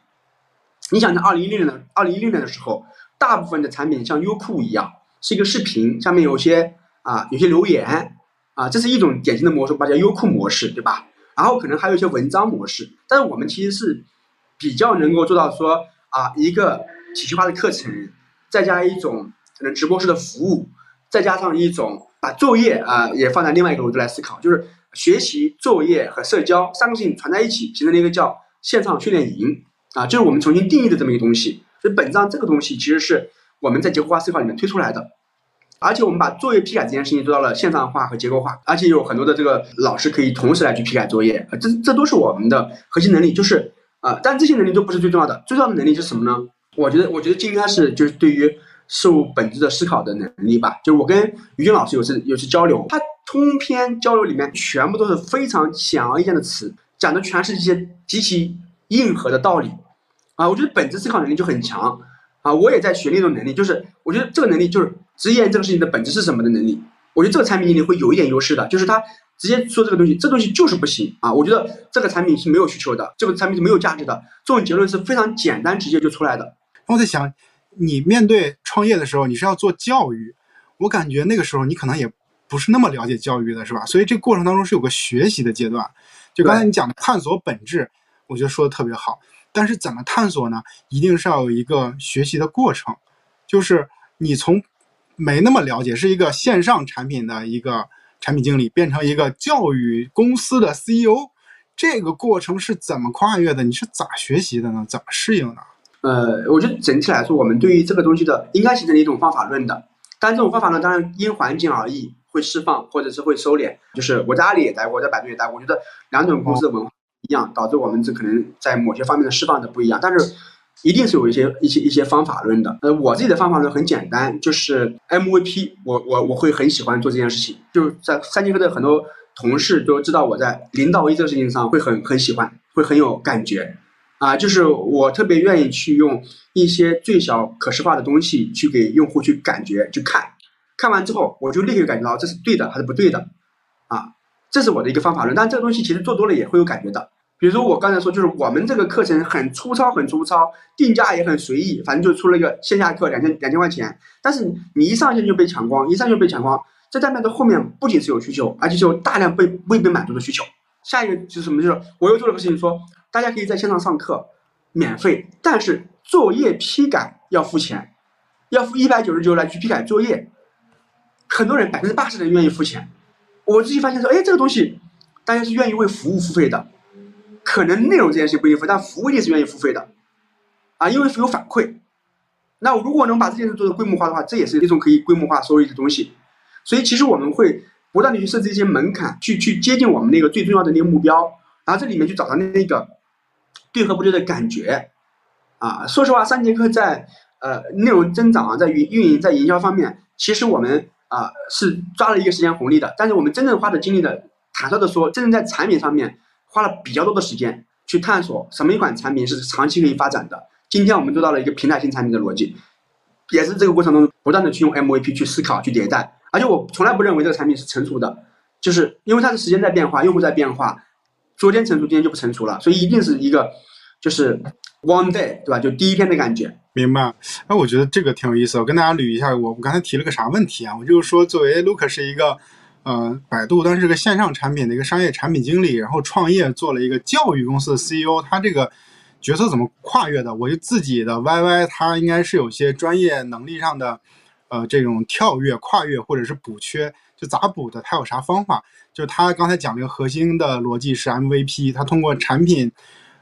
你想，在二零一六年的二零一六年的时候，大部分的产品像优酷一样，是一个视频，下面有些啊有些留言啊，这是一种典型的模式，把叫优酷模式，对吧？然后可能还有一些文章模式，但是我们其实是比较能够做到说啊一个体系化的课程，再加一种可能直播式的服务，再加上一种。把作业啊也放在另外一个维度来思考，就是学习、作业和社交三个事情串在一起，形成了一个叫线上训练营啊，就是我们重新定义的这么一个东西。所以本质上这个东西其实是我们在结构化思考里面推出来的，而且我们把作业批改这件事情做到了线上化和结构化，而且有很多的这个老师可以同时来去批改作业，这这都是我们的核心能力，就是啊，但这些能力都不是最重要的，最重要的能力是什么呢？我觉得，我觉得应该是就是对于。事物本质的思考的能力吧，就是我跟于军老师有次有次交流，他通篇交流里面全部都是非常显而易见的词，讲的全是一些极其硬核的道理，啊，我觉得本质思考能力就很强，啊，我也在学那种能力，就是我觉得这个能力就是直言这个事情的本质是什么的能力，我觉得这个产品经理会有一点优势的，就是他直接说这个东西，这东西就是不行啊，我觉得这个产品是没有需求的，这个产品是没有价值的，这种结论是非常简单直接就出来的。我在想。你面对创业的时候，你是要做教育，我感觉那个时候你可能也不是那么了解教育的，是吧？所以这过程当中是有个学习的阶段。就刚才你讲的探索本质，我觉得说的特别好。但是怎么探索呢？一定是要有一个学习的过程，就是你从没那么了解，是一个线上产品的一个产品经理，变成一个教育公司的 CEO，这个过程是怎么跨越的？你是咋学习的呢？怎么适应的？呃，我觉得整体来说，我们对于这个东西的应该形成一种方法论的，但这种方法论当然因环境而异，会释放或者是会收敛。就是我在阿里也待过，我在百度也待过，我觉得两种公司的文化一样，导致我们这可能在某些方面的释放的不一样。但是一定是有一些一些一些方法论的。呃，我自己的方法论很简单，就是 MVP，我我我会很喜欢做这件事情。就是在三节课的很多同事都知道我在零到一这个事情上会很很喜欢，会很有感觉。啊，就是我特别愿意去用一些最小可视化的东西去给用户去感觉去看，看完之后我就立刻感觉到这是对的还是不对的，啊，这是我的一个方法论。但这个东西其实做多了也会有感觉的。比如说我刚才说，就是我们这个课程很粗糙，很粗糙，定价也很随意，反正就出了一个线下课两千两千块钱。但是你一上线就被抢光，一上就被抢光，这代表着后面不仅是有需求，而且是有大量被未被满足的需求。下一个就是什么？就是我又做了个事情说。大家可以在线上上课，免费，但是作业批改要付钱，要付一百九十九来去批改作业。很多人百分之八十的人愿意付钱。我自己发现说，哎，这个东西大家是愿意为服务付费的，可能内容这件事不一定付，但服务一定是愿意付费的，啊，因为有反馈。那如果能把这件事做的规模化的话，这也是一种可以规模化收益的东西。所以其实我们会不断的去设置一些门槛，去去接近我们那个最重要的那个目标，然后这里面去找到那个。对和不对的感觉，啊，说实话，三节课在呃内容增长，在运运营，在营销方面，其实我们啊是抓了一个时间红利的。但是我们真正花的精力的，坦率的说，真正在产品上面花了比较多的时间去探索什么一款产品是长期可以发展的。今天我们做到了一个平台型产品的逻辑，也是这个过程中不断的去用 MVP 去思考、去迭代，而且我从来不认为这个产品是成熟的，就是因为它的时间在变化，用户在变化，昨天成熟，今天就不成熟了，所以一定是一个就是 one day，对吧？就第一天的感觉。明白。哎，我觉得这个挺有意思。我跟大家捋一下，我我刚才提了个啥问题啊？我就是说，作为 Look 是一个呃百度，当时是个线上产品的一个商业产品经理，然后创业做了一个教育公司的 CEO，他这个角色怎么跨越的？我就自己的 YY，他应该是有些专业能力上的呃这种跳跃、跨越或者是补缺，就咋补的？他有啥方法？就他刚才讲这个核心的逻辑是 MVP，他通过产品。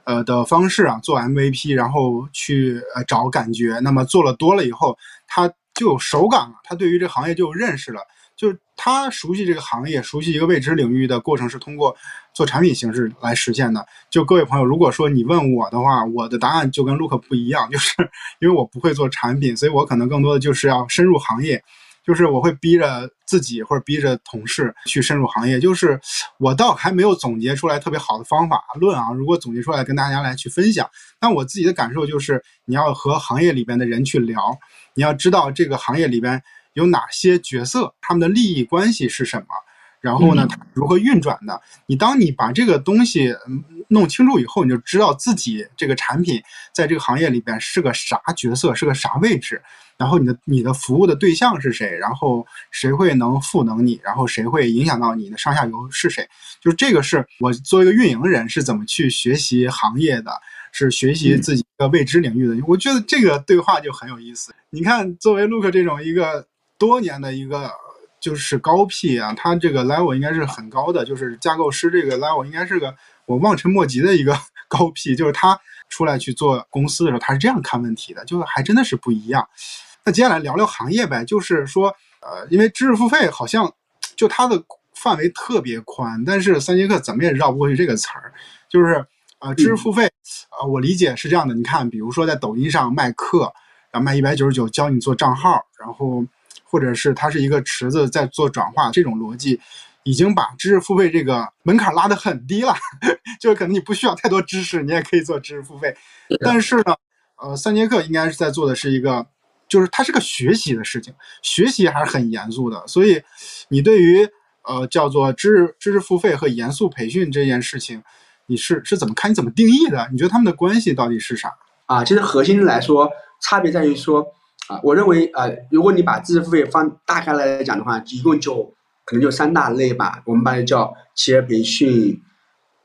呃的方式啊，做 MVP，然后去呃找感觉。那么做了多了以后，他就有手感了，他对于这个行业就有认识了。就是他熟悉这个行业，熟悉一个未知领域的过程是通过做产品形式来实现的。就各位朋友，如果说你问我的话，我的答案就跟 Look 不一样，就是 因为我不会做产品，所以我可能更多的就是要深入行业。就是我会逼着自己或者逼着同事去深入行业，就是我倒还没有总结出来特别好的方法论啊。如果总结出来跟大家来去分享，那我自己的感受就是，你要和行业里边的人去聊，你要知道这个行业里边有哪些角色，他们的利益关系是什么。然后呢，它如何运转的？你当你把这个东西弄清楚以后，你就知道自己这个产品在这个行业里边是个啥角色，是个啥位置。然后你的你的服务的对象是谁？然后谁会能赋能你？然后谁会影响到你的上下游是谁？就是这个是我作为一个运营人是怎么去学习行业的，是学习自己一个未知领域的。我觉得这个对话就很有意思。你看，作为 Look 这种一个多年的一个。就是高 P 啊，他这个 level 应该是很高的，就是架构师这个 level 应该是个我望尘莫及的一个 高 P，就是他出来去做公司的时候，他是这样看问题的，就还真的是不一样。那接下来聊聊行业呗，就是说，呃，因为知识付费好像就它的范围特别宽，但是三节课怎么也绕不过去这个词儿，就是呃，知识付费，呃，我理解是这样的，你看，比如说在抖音上卖课，然后卖一百九十九教你做账号，然后。或者是它是一个池子在做转化，这种逻辑已经把知识付费这个门槛拉得很低了，就是可能你不需要太多知识，你也可以做知识付费。但是呢，呃，三节课应该是在做的是一个，就是它是个学习的事情，学习还是很严肃的。所以你对于呃叫做知识知识付费和严肃培训这件事情，你是是怎么看？你怎么定义的？你觉得他们的关系到底是啥？啊，其实核心来说，差别在于说。啊，我认为啊，如果你把知识付费放大概来讲的话，一共就可能就三大类吧。我们把它叫企业培训、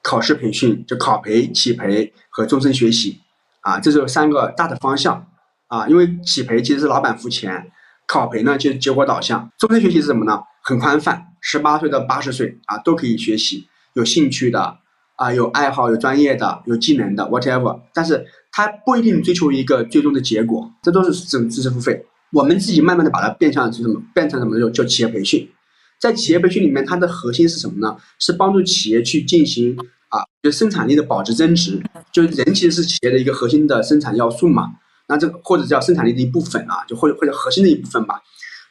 考试培训，就考培、企培和终身学习。啊，这是三个大的方向。啊，因为企培其实是老板付钱，考培呢就是结果导向，终身学习是什么呢？很宽泛，十八岁到八十岁啊都可以学习，有兴趣的啊，有爱好、有专业的、有技能的，whatever。但是他不一定追求一个最终的结果，这都是这种知识付费。我们自己慢慢的把它变相是什么，变成什么就叫企业培训。在企业培训里面，它的核心是什么呢？是帮助企业去进行啊，就生产力的保值增值。就是人其实是企业的一个核心的生产要素嘛。那这个或者叫生产力的一部分啊，就或者或者核心的一部分吧。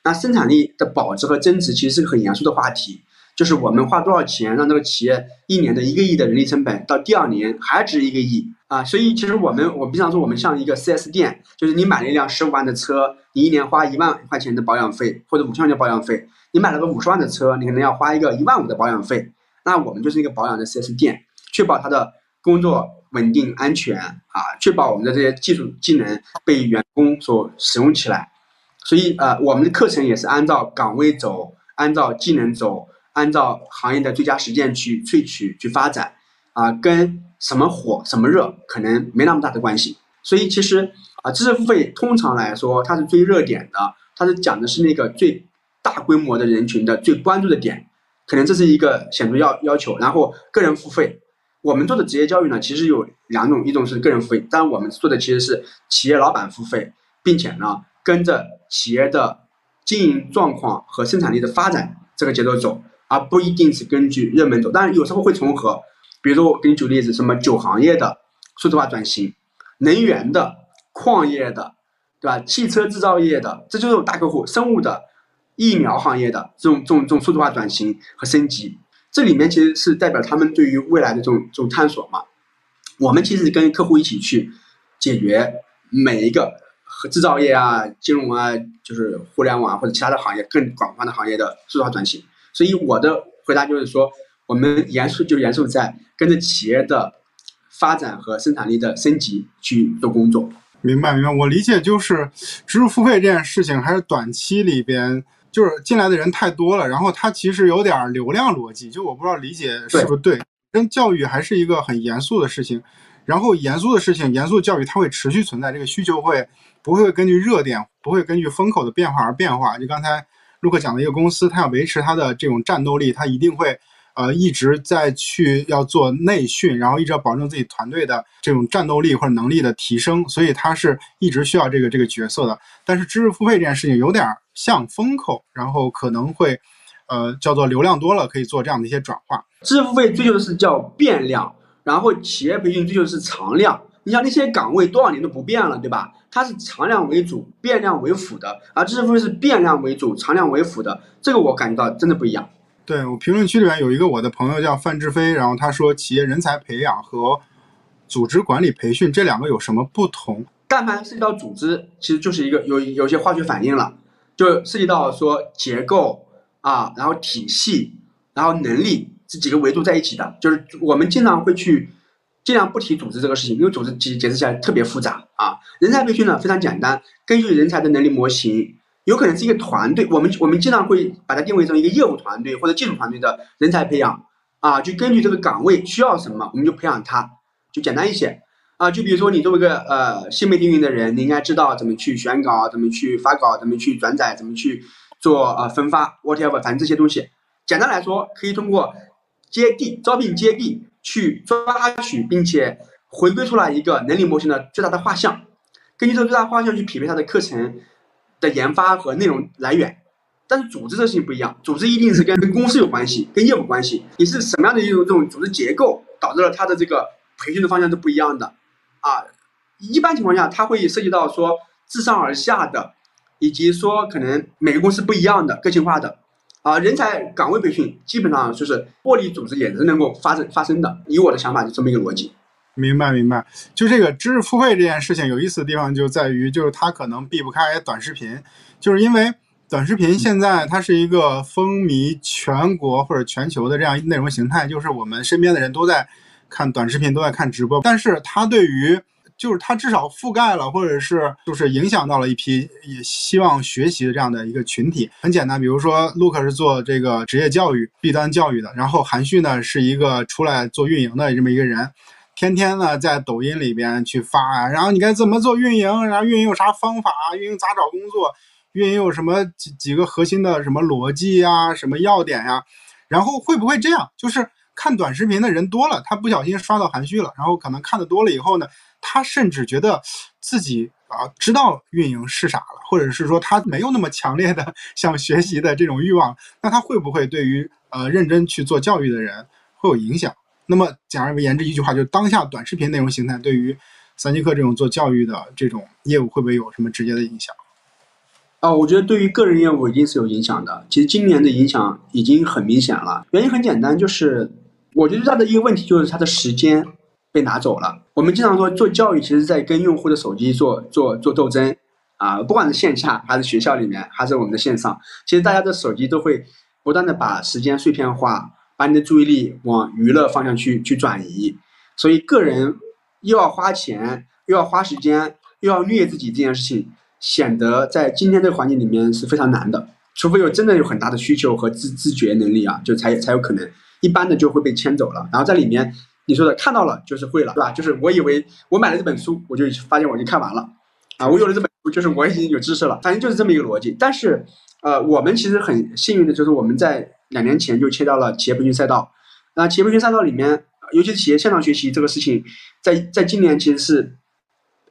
那生产力的保值和增值其实是个很严肃的话题。就是我们花多少钱让这个企业一年的一个亿的人力成本到第二年还值一个亿啊？所以其实我们我经常说我们像一个 4S 店，就是你买了一辆十五万的车，你一年花一万块钱的保养费或者五千块钱保养费，你买了个五十万的车，你可能要花一个一万五的保养费。那我们就是一个保养的 4S 店，确保它的工作稳定安全啊，确保我们的这些技术技能被员工所使用起来。所以呃，我们的课程也是按照岗位走，按照技能走。按照行业的最佳实践去萃取、去发展，啊，跟什么火、什么热可能没那么大的关系。所以其实啊，知识付费通常来说，它是追热点的，它是讲的是那个最大规模的人群的最关注的点，可能这是一个显著要要求。然后个人付费，我们做的职业教育呢，其实有两种，一种是个人付费，但我们做的其实是企业老板付费，并且呢，跟着企业的经营状况和生产力的发展这个节奏走。而不一定是根据热门走，但是有时候会重合。比如说，我给你举例子，什么酒行业的数字化转型，能源的、矿业的，对吧？汽车制造业的，这就是大客户。生物的、疫苗行业的这种、这种、这种数字化转型和升级，这里面其实是代表他们对于未来的这种、这种探索嘛。我们其实跟客户一起去解决每一个和制造业啊、金融啊，就是互联网或者其他的行业更广泛的行业的数字化转型。所以我的回答就是说，我们严肃就严肃在跟着企业的发展和生产力的升级去做工作。明白明白，我理解就是支付付费这件事情还是短期里边就是进来的人太多了，然后它其实有点流量逻辑，就我不知道理解是不是对。跟教育还是一个很严肃的事情，然后严肃的事情，严肃教育它会持续存在，这个需求会不会根据热点，不会根据风口的变化而变化？就刚才陆克讲的一个公司，它要维持它的这种战斗力，它一定会。呃，一直在去要做内训，然后一直要保证自己团队的这种战斗力或者能力的提升，所以他是一直需要这个这个角色的。但是知识付费这件事情有点像风口，然后可能会，呃，叫做流量多了可以做这样的一些转化。知识付费追求的是叫变量，然后企业培训追求的是常量。你像那些岗位多少年都不变了，对吧？它是常量为主，变量为辅的，而知识付费是变量为主，常量为辅的。这个我感觉到真的不一样。对我评论区里面有一个我的朋友叫范志飞，然后他说企业人才培养和组织管理培训这两个有什么不同？但凡涉及到组织，其实就是一个有有些化学反应了，就涉及到说结构啊，然后体系，然后能力这几个维度在一起的，就是我们经常会去尽量不提组织这个事情，因为组织解解释起来特别复杂啊。人才培训呢非常简单，根据人才的能力模型。有可能是一个团队，我们我们经常会把它定位成一个业务团队或者技术团队的人才培养啊，就根据这个岗位需要什么，我们就培养他，就简单一些啊。就比如说你作为一个呃新媒体运营的人，你应该知道怎么去选稿，怎么去发稿，怎么去转载，怎么去做呃分发，whatever，反正这些东西，简单来说，可以通过接地招聘接地去抓取，并且回归出来一个能力模型的最大的画像，根据这个最大画像去匹配他的课程。的研发和内容来源，但是组织这事情不一样，组织一定是跟跟公司有关系，跟业务关系。你是什么样的一种这种组织结构，导致了它的这个培训的方向是不一样的啊？一般情况下，它会涉及到说自上而下的，以及说可能每个公司不一样的个性化的啊。人才岗位培训基本上就是剥离组织也是能够发生发生的。以我的想法就这么一个逻辑。明白明白，就这个知识付费这件事情有意思的地方就在于，就是它可能避不开短视频，就是因为短视频现在它是一个风靡全国或者全球的这样内容形态，就是我们身边的人都在看短视频，都在看直播，但是它对于就是它至少覆盖了，或者是就是影响到了一批也希望学习的这样的一个群体。很简单，比如说 Luke 是做这个职业教育、B 端教育的，然后韩旭呢是一个出来做运营的这么一个人。天天呢在抖音里边去发啊，然后你该怎么做运营，然后运营有啥方法，运营咋找工作，运营有什么几几个核心的什么逻辑呀，什么要点呀，然后会不会这样？就是看短视频的人多了，他不小心刷到韩旭了，然后可能看的多了以后呢，他甚至觉得自己啊知道运营是啥了，或者是说他没有那么强烈的想学习的这种欲望，那他会不会对于呃认真去做教育的人会有影响？那么简而言之一句话，就是当下短视频内容形态对于三节课这种做教育的这种业务会不会有什么直接的影响？啊，我觉得对于个人业务一定是有影响的。其实今年的影响已经很明显了。原因很简单，就是我觉得最大的一个问题就是它的时间被拿走了。我们经常说做教育，其实在跟用户的手机做做做斗争啊，不管是线下还是学校里面，还是我们的线上，其实大家的手机都会不断的把时间碎片化。把你的注意力往娱乐方向去去转移，所以个人又要花钱，又要花时间，又要虐自己这件事情，显得在今天这个环境里面是非常难的。除非有真的有很大的需求和自自觉能力啊，就才才有可能。一般的就会被牵走了。然后在里面你说的看到了就是会了，对吧？就是我以为我买了这本书，我就发现我已经看完了啊。我有了这本书，就是我已经有知识了，反正就是这么一个逻辑。但是呃，我们其实很幸运的就是我们在。两年前就切到了企业培训赛道，那企业培训赛道里面，尤其是企业线上学习这个事情，在在今年其实是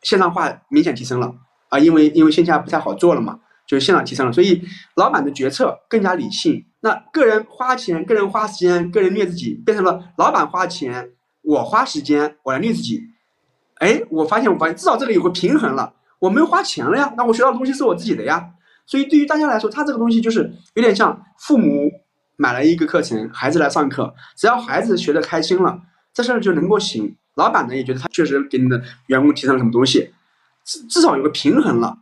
线上化明显提升了啊，因为因为线下不太好做了嘛，就是线上提升了，所以老板的决策更加理性。那个人花钱，个人花时间，个人虐自己，变成了老板花钱，我花时间，我来虐自己。哎，我发现我发现至少这里有个平衡了，我没有花钱了呀，那我学到的东西是我自己的呀。所以对于大家来说，他这个东西就是有点像父母。买了一个课程，孩子来上课，只要孩子学的开心了，这事儿就能够行。老板呢也觉得他确实给你的员工提升了什么东西，至至少有个平衡了，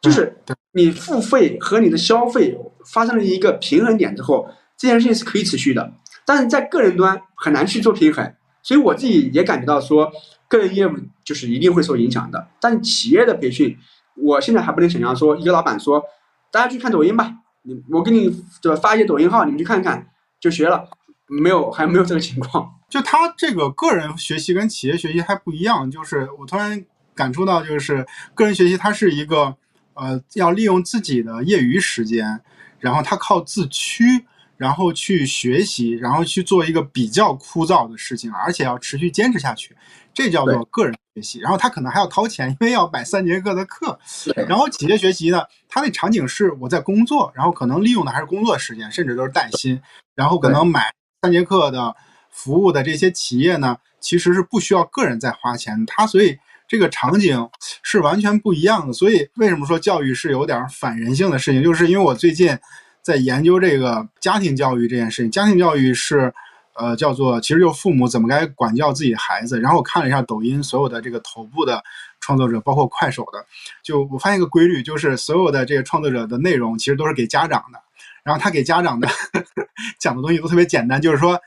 就是你付费和你的消费发生了一个平衡点之后，这件事情是可以持续的。但是在个人端很难去做平衡，所以我自己也感觉到说，个人业务就是一定会受影响的。但企业的培训，我现在还不能想象说，一个老板说，大家去看抖音吧，你我给你的发一些抖音号，你们去看看就学了，没有还没有这个情况。就他这个个人学习跟企业学习还不一样，就是我突然感触到，就是个人学习它是一个呃要利用自己的业余时间，然后他靠自驱。然后去学习，然后去做一个比较枯燥的事情，而且要持续坚持下去，这叫做个人学习。然后他可能还要掏钱，因为要买三节课的课。然后企业学习呢，它那场景是我在工作，然后可能利用的还是工作时间，甚至都是带薪。然后可能买三节课的服务的这些企业呢，其实是不需要个人再花钱，它所以这个场景是完全不一样的。所以为什么说教育是有点反人性的事情，就是因为我最近。在研究这个家庭教育这件事情，家庭教育是，呃，叫做其实就是父母怎么该管教自己的孩子。然后我看了一下抖音所有的这个头部的创作者，包括快手的，就我发现一个规律，就是所有的这个创作者的内容其实都是给家长的。然后他给家长的 讲的东西都特别简单，就是说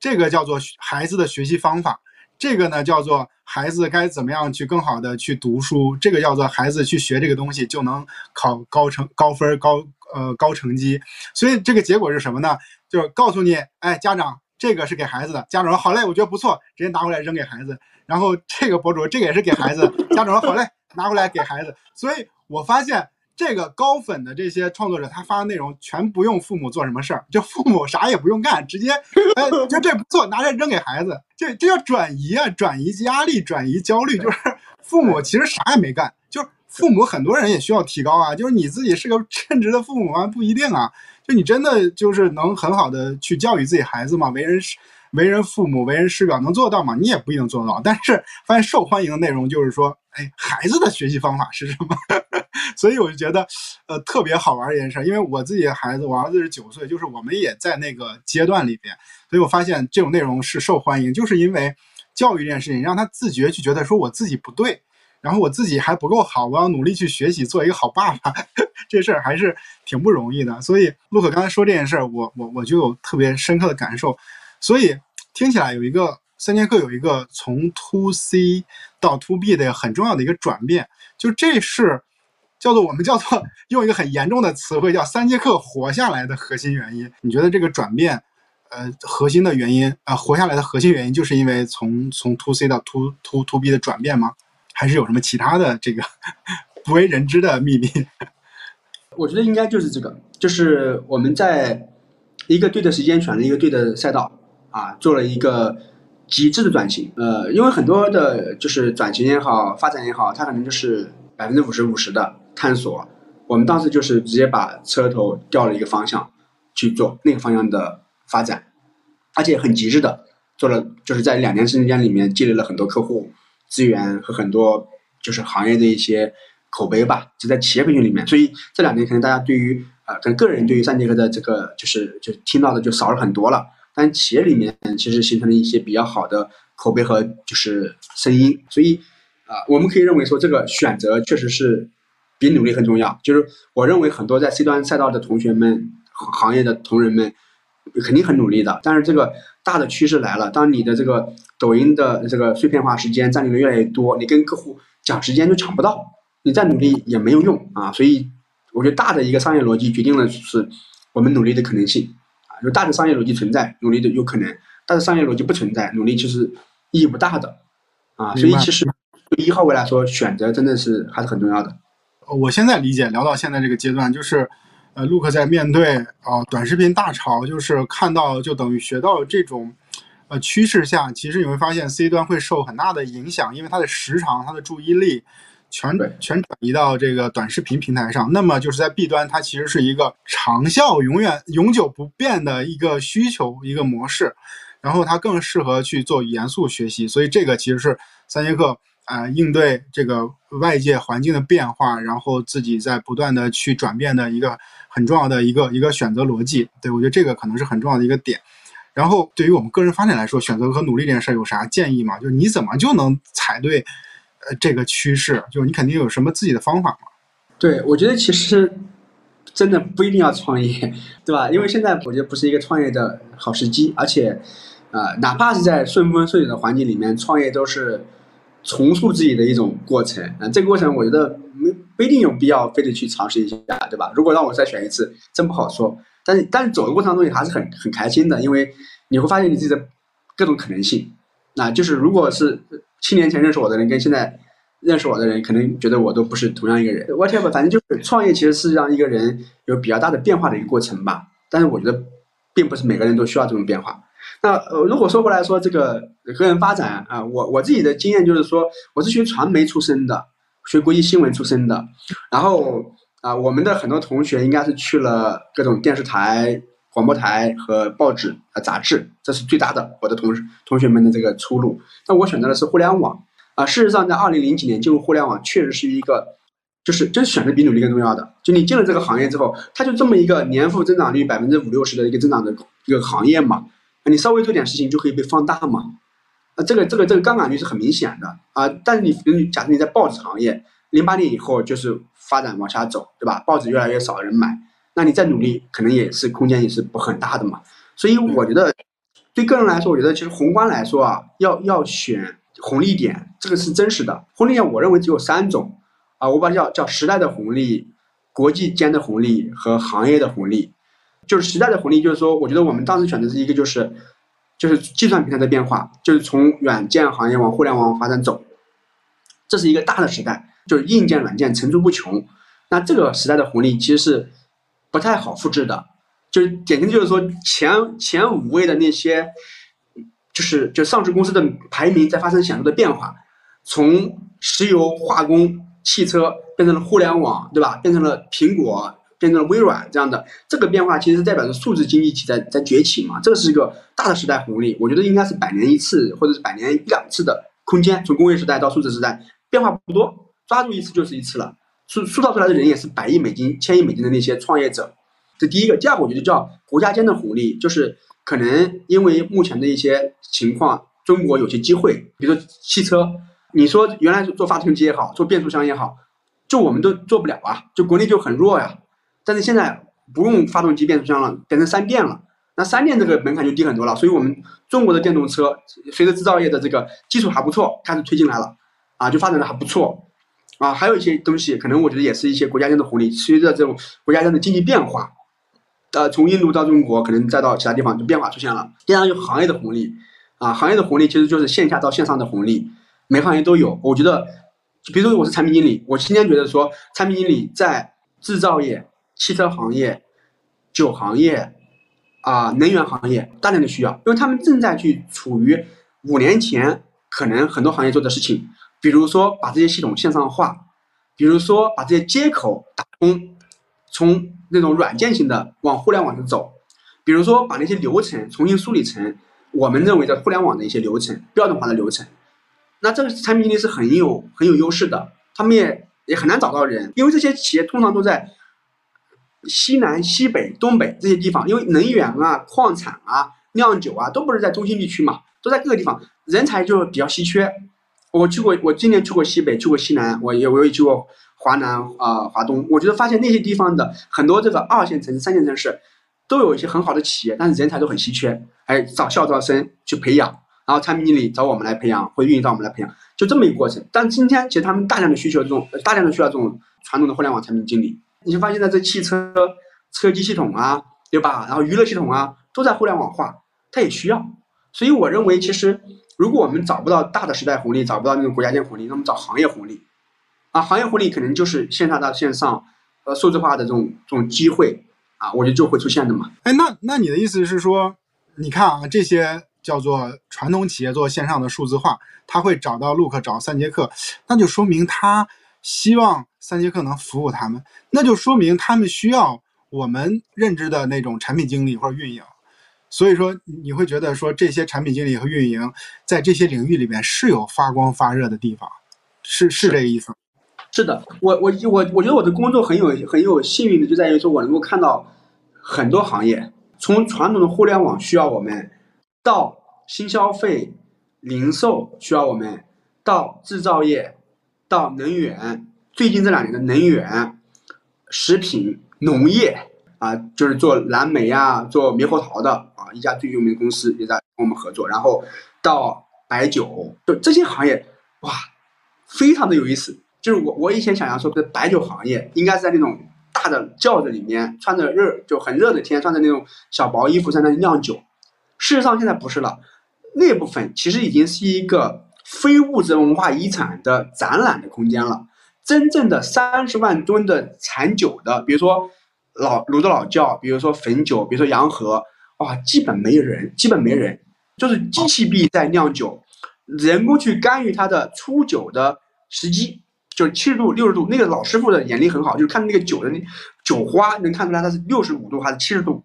这个叫做孩子的学习方法，这个呢叫做孩子该怎么样去更好的去读书，这个叫做孩子去学这个东西就能考高成高分高。呃，高成绩，所以这个结果是什么呢？就是告诉你，哎，家长，这个是给孩子的。家长说好嘞，我觉得不错，直接拿回来扔给孩子。然后这个博主，这个也是给孩子。家长说好嘞，拿回来给孩子。所以我发现这个高粉的这些创作者，他发的内容全不用父母做什么事儿，就父母啥也不用干，直接，哎，就这不错，拿着扔给孩子。这这叫转移啊，转移压力，转移焦虑，就是父母其实啥也没干，就。父母很多人也需要提高啊，就是你自己是个称职的父母吗？不一定啊。就你真的就是能很好的去教育自己孩子吗？为人师为人父母、为人师表能做到吗？你也不一定做到。但是发现受欢迎的内容就是说，哎，孩子的学习方法是什么？所以我就觉得，呃，特别好玩一件事。因为我自己的孩子，我儿子是九岁，就是我们也在那个阶段里边，所以我发现这种内容是受欢迎，就是因为教育这件事情让他自觉去觉得说我自己不对。然后我自己还不够好，我要努力去学习，做一个好爸爸。这事儿还是挺不容易的。所以陆可刚才说这件事儿，我我我就有特别深刻的感受。所以听起来有一个三节课有一个从 to C 到 to B 的很重要的一个转变，就这是叫做我们叫做用一个很严重的词汇叫三节课活下来的核心原因。你觉得这个转变，呃，核心的原因啊，活下来的核心原因就是因为从从 to C 到 to to to B 的转变吗？还是有什么其他的这个 不为人知的秘密？我觉得应该就是这个，就是我们在一个对的时间选了一个对的赛道啊，做了一个极致的转型。呃，因为很多的就是转型也好，发展也好，它可能就是百分之五十五十的探索。我们当时就是直接把车头调了一个方向去做那个方向的发展，而且很极致的做了，就是在两年时间里面积累了很多客户。资源和很多就是行业的一些口碑吧，就在企业培训里面。所以这两年可能大家对于呃，可能个人对于三节课的这个就是就听到的就少了很多了。但企业里面其实形成了一些比较好的口碑和就是声音。所以啊，我们可以认为说这个选择确实是比努力很重要。就是我认为很多在 C 端赛道的同学们、行业的同仁们肯定很努力的，但是这个。大的趋势来了，当你的这个抖音的这个碎片化时间占领的越来越多，你跟客户讲时间就抢不到，你再努力也没有用啊！所以我觉得大的一个商业逻辑决定了是我们努力的可能性啊，就大的商业逻辑存在，努力的有可能；大的商业逻辑不存在，努力其实意义不大的啊。所以其实对一号位来说，选择真的是还是很重要的。我现在理解，聊到现在这个阶段，就是。呃，陆克在面对啊短视频大潮，就是看到就等于学到这种呃趋势下，其实你会发现 C 端会受很大的影响，因为它的时长、它的注意力全全转移到这个短视频平台上。那么就是在 B 端，它其实是一个长效、永远永久不变的一个需求一个模式，然后它更适合去做严肃学习。所以这个其实是三节课。啊，应对这个外界环境的变化，然后自己在不断的去转变的一个很重要的一个一个选择逻辑，对我觉得这个可能是很重要的一个点。然后对于我们个人发展来说，选择和努力这件事有啥建议吗？就是你怎么就能踩对呃这个趋势？就是你肯定有什么自己的方法嘛？对，我觉得其实真的不一定要创业，对吧？因为现在我觉得不是一个创业的好时机，而且，呃，哪怕是在顺风顺水的环境里面创业，都是重塑自己的一种过程。啊、这个过程我觉得没不一定有必要非得去尝试一下，对吧？如果让我再选一次，真不好说。但是但是走的过程中你还是很很开心的，因为你会发现你自己的各种可能性。那就是如果是七年前认识我的人跟现在认识我的人，可能觉得我都不是同样一个人。whatever，反正就是创业其实是让一个人有比较大的变化的一个过程吧。但是我觉得并不是每个人都需要这种变化。那呃，如果说回来说这个个人发展啊，我我自己的经验就是说，我是学传媒出身的，学国际新闻出身的，然后啊，我们的很多同学应该是去了各种电视台、广播台和报纸和杂志，这是最大的我的同同学们的这个出路。那我选择的是互联网啊。事实上，在二零零几年进入互联网，确实是一个，就是真选择比努力更重要的。就你进了这个行业之后，它就这么一个年复增长率百分之五六十的一个增长的一个行业嘛。你稍微做点事情就可以被放大嘛？啊，这个这个这个杠杆率是很明显的啊。但是你你假设你在报纸行业，零八年以后就是发展往下走，对吧？报纸越来越少人买，那你再努力可能也是空间也是不很大的嘛。所以我觉得对个人来说，我觉得其实宏观来说啊，要要选红利点，这个是真实的。红利点我认为只有三种啊，我把它叫叫时代的红利、国际间的红利和行业的红利。就是时代的红利，就是说，我觉得我们当时选的是一个，就是就是计算平台的变化，就是从软件行业往互联网发展走，这是一个大的时代，就是硬件、软件层出不穷。那这个时代的红利其实是不太好复制的，就是典型就是说前前五位的那些，就是就上市公司的排名在发生显著的变化，从石油、化工、汽车变成了互联网，对吧？变成了苹果。变成了微软这样的这个变化，其实代表着数字经济体在在崛起嘛，这个是一个大的时代红利，我觉得应该是百年一次或者是百年一两次的空间。从工业时代到数字时代，变化不多，抓住一次就是一次了。塑塑造出来的人也是百亿美金、千亿美金的那些创业者，这第一个。第二个，我觉得叫国家间的红利，就是可能因为目前的一些情况，中国有些机会，比如说汽车，你说原来做发动机也好，做变速箱也好，就我们都做不了啊，就国内就很弱呀。但是现在不用发动机变速箱了，变成三电了，那三电这个门槛就低很多了。所以，我们中国的电动车随着制造业的这个基础还不错，开始推进来了，啊，就发展的还不错，啊，还有一些东西，可能我觉得也是一些国家间的红利。随着这种国家间的经济变化，呃，从印度到中国，可能再到其他地方，就变化出现了。第二，有行业的红利，啊，行业的红利其实就是线下到线上的红利，每个行业都有。我觉得，比如说我是产品经理，我今天觉得说，产品经理在制造业。汽车行业、酒行业啊，能源行业大量的需要，因为他们正在去处于五年前可能很多行业做的事情，比如说把这些系统线上化，比如说把这些接口打通，从那种软件型的往互联网上走，比如说把那些流程重新梳理成我们认为的互联网的一些流程，标准化的流程。那这个产品经理是很有很有优势的，他们也也很难找到人，因为这些企业通常都在。西南、西北、东北这些地方，因为能源啊、矿产啊、酿酒啊，都不是在中心地区嘛，都在各个地方，人才就比较稀缺。我去过，我今年去过西北，去过西南，我也我也去过华南啊、华东。我觉得发现那些地方的很多这个二线城市、三线城市，都有一些很好的企业，但是人才都很稀缺，哎，找校招生去培养，然后产品经理找我们来培养，或运营到我们来培养，就这么一个过程。但今天其实他们大量的需求这种，大量的需要这种传统的互联网产品经理。你就发现，在这汽车车机系统啊，对吧？然后娱乐系统啊，都在互联网化，它也需要。所以我认为，其实如果我们找不到大的时代红利，找不到那种国家间红利，那么找行业红利啊，行业红利可能就是线下到线上，呃，数字化的这种这种机会啊，我觉得就会出现的嘛。哎，那那你的意思是说，你看啊，这些叫做传统企业做线上的数字化，他会找到 Look 找三节课，那就说明他。希望三节课能服务他们，那就说明他们需要我们认知的那种产品经理或者运营。所以说，你会觉得说这些产品经理和运营在这些领域里面是有发光发热的地方，是是这个意思。是的，我我我我觉得我的工作很有很有幸运的，就在于说我能够看到很多行业，从传统的互联网需要我们，到新消费、零售需要我们，到制造业。到能源，最近这两年的能源、食品、农业啊，就是做蓝莓啊、做猕猴桃的啊，一家最有名的公司也在跟我们合作。然后到白酒，就这些行业，哇，非常的有意思。就是我我以前想象说，这白酒行业应该是在那种大的轿子里面，穿着热就很热的天，穿着那种小薄衣服在那酿酒。事实上现在不是了，那部分其实已经是一个非物质文化遗产的展览的空间了。真正的三十万吨的产酒的，比如说老泸州老窖，比如说汾酒，比如说洋河，哇，基本没人，基本没人，就是机器臂在酿酒，人工去干预它的出酒的时机。就是七十度、六十度，那个老师傅的眼力很好，就是看那个酒的那酒花，能看出来它是六十五度还是七十度，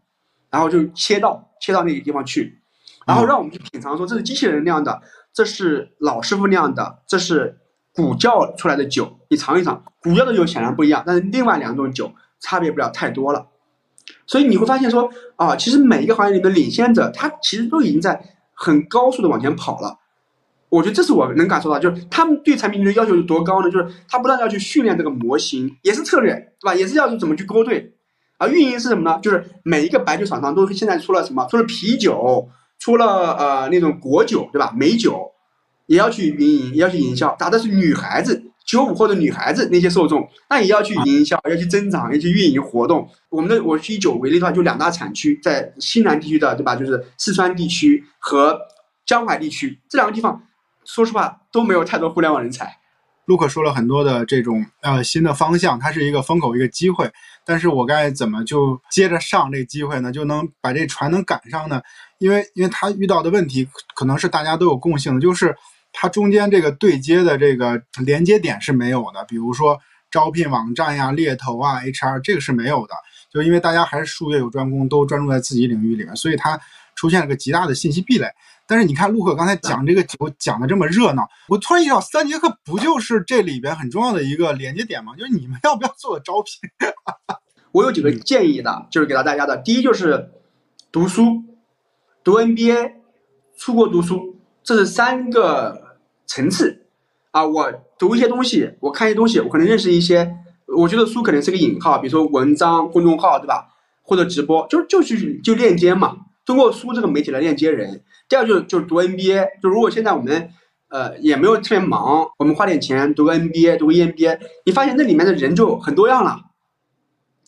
然后就切到切到那个地方去，然后让我们去品尝，说这是机器人酿的，这是老师傅酿的，这是古窖出来的酒，你尝一尝，古窖的酒显然不一样，但是另外两种酒差别不了太多了，所以你会发现说啊，其实每一个行业里的领先者，他其实都已经在很高速的往前跑了。我觉得这是我能感受到，就是他们对产品的要求有多高呢？就是他不断要去训练这个模型，也是策略，对吧？也是要去怎么去勾兑。而运营是什么呢？就是每一个白酒厂商都是现在出了什么？出了啤酒，出了呃那种果酒，对吧？美酒也要去运营，也要去营销，打的是女孩子，九五后的女孩子那些受众，那也要去营销，要去增长，要去运营活动。我们的我以九为例的话，就两大产区，在西南地区的，对吧？就是四川地区和江淮地区这两个地方。说实话都没有太多互联网人才。陆可说了很多的这种呃新的方向，它是一个风口一个机会。但是我该怎么就接着上这机会呢？就能把这船能赶上呢？因为因为他遇到的问题可能是大家都有共性的，就是它中间这个对接的这个连接点是没有的。比如说招聘网站呀、猎头啊、HR 这个是没有的。就因为大家还是术业有专攻，都专注在自己领域里面，所以它出现了个极大的信息壁垒。但是你看，陆克刚才讲这个酒讲的这么热闹，我突然意识到，三节课不就是这里边很重要的一个连接点吗？就是你们要不要做招聘？我有几个建议的，就是给到大家的。第一就是读书，读 NBA，出国读书，这是三个层次啊。我读一些东西，我看一些东西，我可能认识一些，我觉得书可能是个引号，比如说文章、公众号，对吧？或者直播，就就是就链接嘛，通过书这个媒体来链接人。第二就是就是读 NBA，就如果现在我们呃也没有特别忙，我们花点钱读个 NBA，读个 EMBA，你发现那里面的人就很多样了。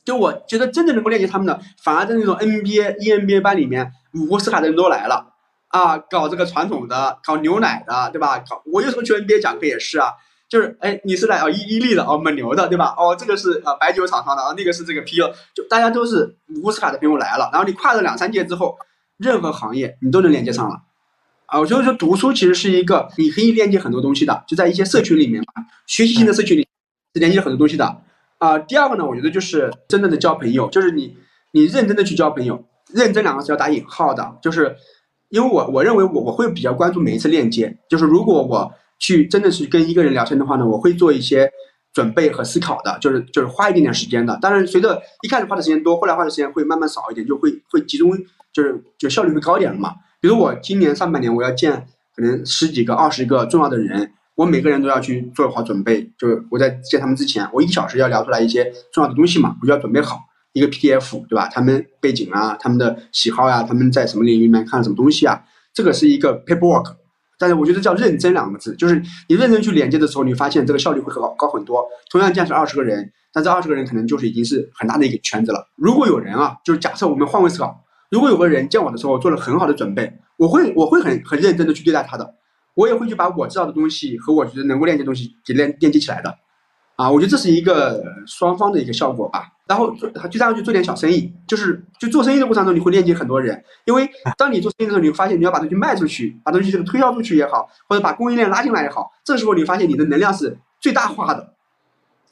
就我觉得真正能够链接他们的，反而在那种 NBA、EMBA 班里面，五湖四海的人都来了啊，搞这个传统的，搞牛奶的，对吧？搞我有时候去 NBA 讲课也是啊，就是哎你是来哦伊伊利的哦蒙牛的对吧？哦这个是呃白酒厂商的啊，那个是这个啤酒，就大家都是五湖四海的朋友来了，然后你跨了两三届之后。任何行业你都能连接上了，啊，我觉得说读书其实是一个你可以链接很多东西的，就在一些社群里面嘛，学习型的社群里是连接很多东西的，啊，第二个呢，我觉得就是真正的交朋友，就是你你认真的去交朋友，认真两个字要打引号的，就是因为我我认为我我会比较关注每一次链接，就是如果我去真的是跟一个人聊天的话呢，我会做一些准备和思考的，就是就是花一点点时间的，当然随着一开始花的时间多，后来花的时间会慢慢少一点，就会会集中。就是就效率会高一点了嘛？比如我今年上半年我要见可能十几个、二十个重要的人，我每个人都要去做好准备。就是我在见他们之前，我一小时要聊出来一些重要的东西嘛，我就要准备好一个 PDF，对吧？他们背景啊，他们的喜好呀，他们在什么领域里面看什么东西啊，这个是一个 paperwork。但是我觉得叫认真两个字，就是你认真去连接的时候，你发现这个效率会很高高很多。同样见识二十个人，但这二十个人可能就是已经是很大的一个圈子了。如果有人啊，就是假设我们换位思考。如果有个人见我的时候做了很好的准备，我会我会很很认真的去对待他的，我也会去把我知道的东西和我觉得能够链接东西给链链接起来的，啊，我觉得这是一个双方的一个效果吧。然后做就这样去做点小生意，就是就做生意的过程中你会链接很多人，因为当你做生意的时候，你会发现你要把东西卖出去，把东西这个推销出去也好，或者把供应链拉进来也好，这时候你发现你的能量是最大化的，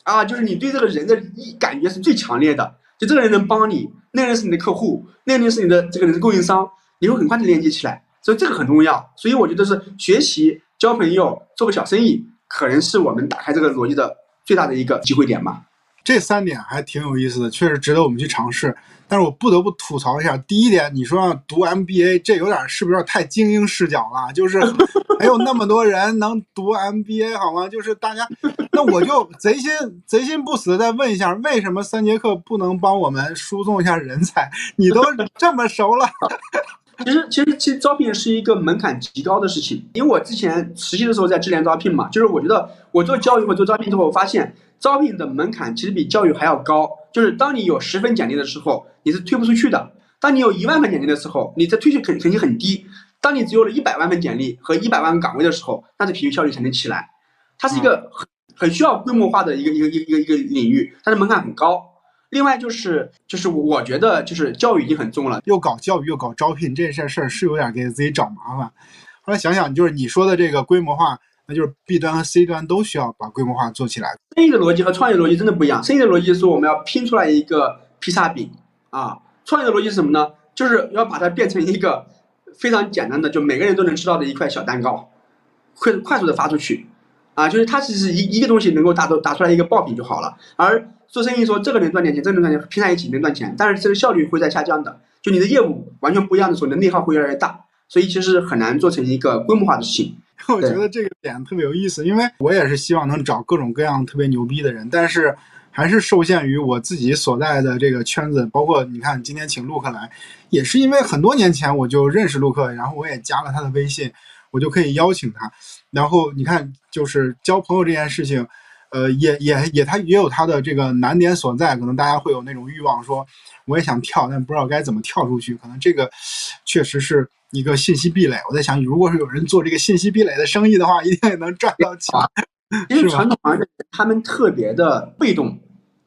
啊，就是你对这个人的一感觉是最强烈的。就这个人能帮你，那个人是你的客户，那个人是你的这个人是供应商，你会很快的连接起来，所以这个很重要。所以我觉得是学习、交朋友、做个小生意，可能是我们打开这个逻辑的最大的一个机会点吧。这三点还挺有意思的，确实值得我们去尝试。但是我不得不吐槽一下，第一点，你说要读 MBA，这有点是不是有点太精英视角了？就是 还有那么多人能读 MBA 好吗？就是大家，那我就贼心贼心不死的再问一下，为什么三节课不能帮我们输送一下人才？你都这么熟了。其实，其实，其实招聘是一个门槛极高的事情。因为我之前实习的时候在智联招聘嘛，就是我觉得我做教育或做招聘之后，我发现招聘的门槛其实比教育还要高。就是当你有十份简历的时候，你是推不出去的；当你有一万份简历的时候，你的推去肯肯定很低；当你只有了一百万份简历和一百万个岗位的时候，那这培训效率才能起来。它是一个很很需要规模化的一个一个一个一个领域，它的门槛很高。另外就是，就是我觉得就是教育已经很重了，又搞教育又搞招聘这些事儿是有点给自己找麻烦。后来想想，就是你说的这个规模化，那就是 B 端和 C 端都需要把规模化做起来。生意的逻辑和创业逻辑真的不一样。生意的逻辑是我们要拼出来一个披萨饼啊，创业的逻辑是什么呢？就是要把它变成一个非常简单的，就每个人都能吃到的一块小蛋糕，快快速的发出去啊，就是它只是一一个东西能够打出打出来一个爆品就好了，而。做生意说这个能赚点钱，这个能赚钱，拼在一起能赚钱，但是这个效率会在下降的。就你的业务完全不一样的时候，你的内耗会越来越大，所以其实很难做成一个规模化的事情。我觉得这个点特别有意思，因为我也是希望能找各种各样特别牛逼的人，但是还是受限于我自己所在的这个圈子。包括你看今天请陆克来，也是因为很多年前我就认识陆克，然后我也加了他的微信，我就可以邀请他。然后你看，就是交朋友这件事情。呃，也也也，他也有他的这个难点所在，可能大家会有那种欲望，说我也想跳，但不知道该怎么跳出去。可能这个确实是一个信息壁垒。我在想，如果是有人做这个信息壁垒的生意的话，一定也能赚到钱。因为传统行业他们特别的被动，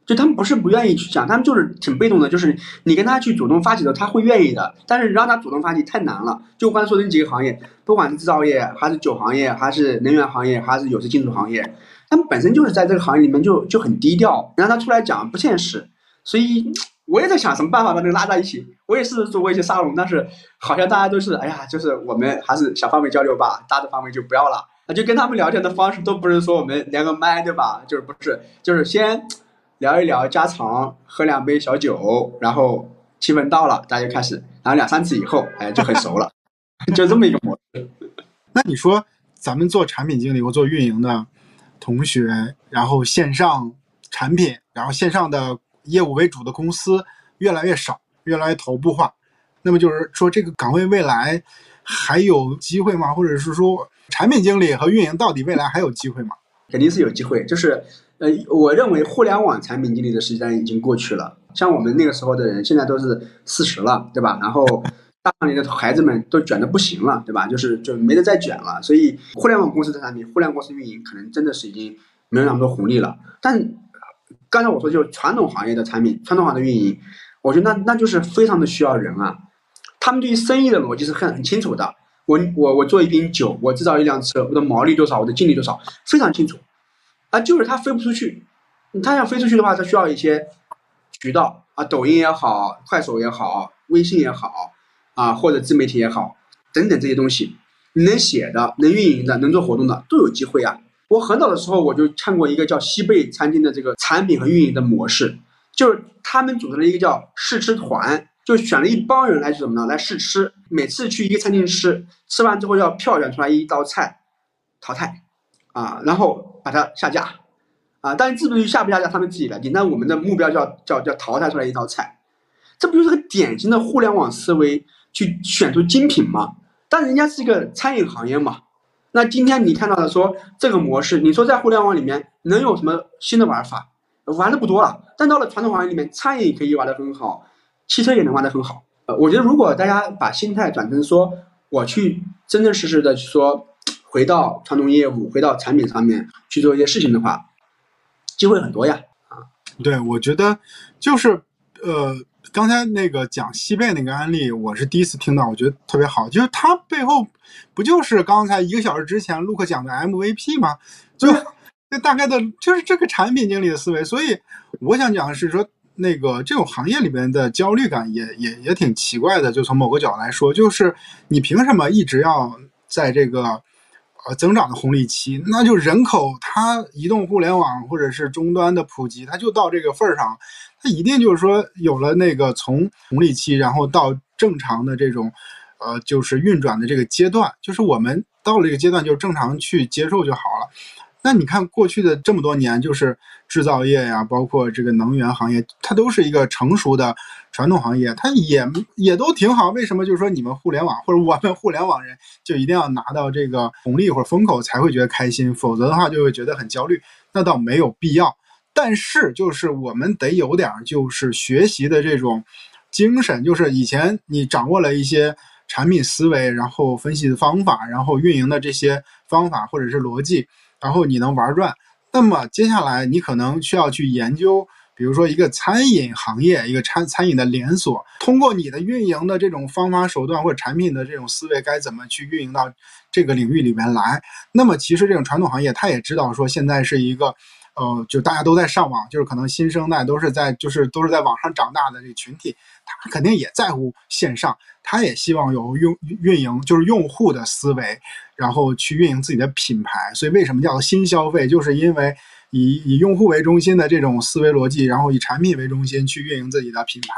就他们不是不愿意去讲，他们就是挺被动的。就是你跟他去主动发起的，他会愿意的。但是让他主动发起太难了。就我刚才说的那几个行业，不管是制造业，还是酒行业，还是能源行业，还是有色金属行业。他们本身就是在这个行业里面就就很低调，让他出来讲不现实，所以我也在想什么办法把这个拉在一起。我也试着做过一些沙龙，但是好像大家都是哎呀，就是我们还是小范围交流吧，大的范围就不要了。那就跟他们聊天的方式都不是说我们连个麦对吧？就是不是，就是先聊一聊家常，喝两杯小酒，然后气氛到了，大家就开始，然后两三次以后，哎，就很熟了，就这么一个模式。那你说咱们做产品经理或做运营的？同学，然后线上产品，然后线上的业务为主的公司越来越少，越来越头部化。那么就是说，这个岗位未来还有机会吗？或者是说，产品经理和运营到底未来还有机会吗？肯定是有机会。就是，呃，我认为互联网产品经理的时代已经过去了。像我们那个时候的人，现在都是四十了，对吧？然后。大厂里的孩子们都卷的不行了，对吧？就是就没得再卷了，所以互联网公司的产品，互联网公司运营可能真的是已经没有那么多红利了。但刚才我说就是传统行业的产品，传统行业的运营，我觉得那那就是非常的需要人啊。他们对于生意的逻辑是很很清楚的。我我我做一瓶酒，我制造一辆车，我的毛利多少，我的净利多少，非常清楚。啊，就是他飞不出去，他要飞出去的话，他需要一些渠道啊，抖音也好，快手也好，微信也好。啊，或者自媒体也好，等等这些东西，你能写的、能运营的、能做活动的都有机会啊。我很早的时候我就看过一个叫西贝餐厅的这个产品和运营的模式，就是他们组成了一个叫试吃团，就选了一帮人来什么呢？来试吃，每次去一个餐厅吃，吃完之后要票选出来一道菜，淘汰，啊，然后把它下架，啊，但是至于下不下架，他们自己来定。但我们的目标叫叫叫淘汰出来一道菜，这不就是个典型的互联网思维？去选出精品嘛？但人家是一个餐饮行业嘛。那今天你看到的说这个模式，你说在互联网里面能有什么新的玩法？玩的不多了。但到了传统行业里面，餐饮可以玩的很好，汽车也能玩的很好。呃，我觉得如果大家把心态转成说，我去真真实实的去说，回到传统业务，回到产品上面去做一些事情的话，机会很多呀。啊，对，我觉得就是呃。刚才那个讲西贝那个案例，我是第一次听到，我觉得特别好。就是它背后不就是刚才一个小时之前陆克讲的 MVP 吗？就那大概的，就是这个产品经理的思维。所以我想讲的是说，那个这种行业里边的焦虑感也也也挺奇怪的。就从某个角度来说，就是你凭什么一直要在这个呃增长的红利期，那就人口它移动互联网或者是终端的普及，它就到这个份儿上，它一定就是说有了那个从红利期，然后到正常的这种，呃，就是运转的这个阶段，就是我们到了这个阶段，就正常去接受就好了。那你看过去的这么多年，就是制造业呀，包括这个能源行业，它都是一个成熟的传统行业，它也也都挺好。为什么就是说你们互联网或者我们互联网人就一定要拿到这个红利或者风口才会觉得开心，否则的话就会觉得很焦虑？那倒没有必要。但是就是我们得有点就是学习的这种精神，就是以前你掌握了一些产品思维，然后分析的方法，然后运营的这些方法或者是逻辑。然后你能玩转，那么接下来你可能需要去研究，比如说一个餐饮行业，一个餐餐饮的连锁，通过你的运营的这种方法手段或者产品的这种思维，该怎么去运营到这个领域里面来？那么其实这种传统行业，他也知道说现在是一个。呃，就大家都在上网，就是可能新生代都是在，就是都是在网上长大的这群体，他肯定也在乎线上，他也希望有用运营，就是用户的思维，然后去运营自己的品牌。所以为什么叫新消费？就是因为以以用户为中心的这种思维逻辑，然后以产品为中心去运营自己的品牌，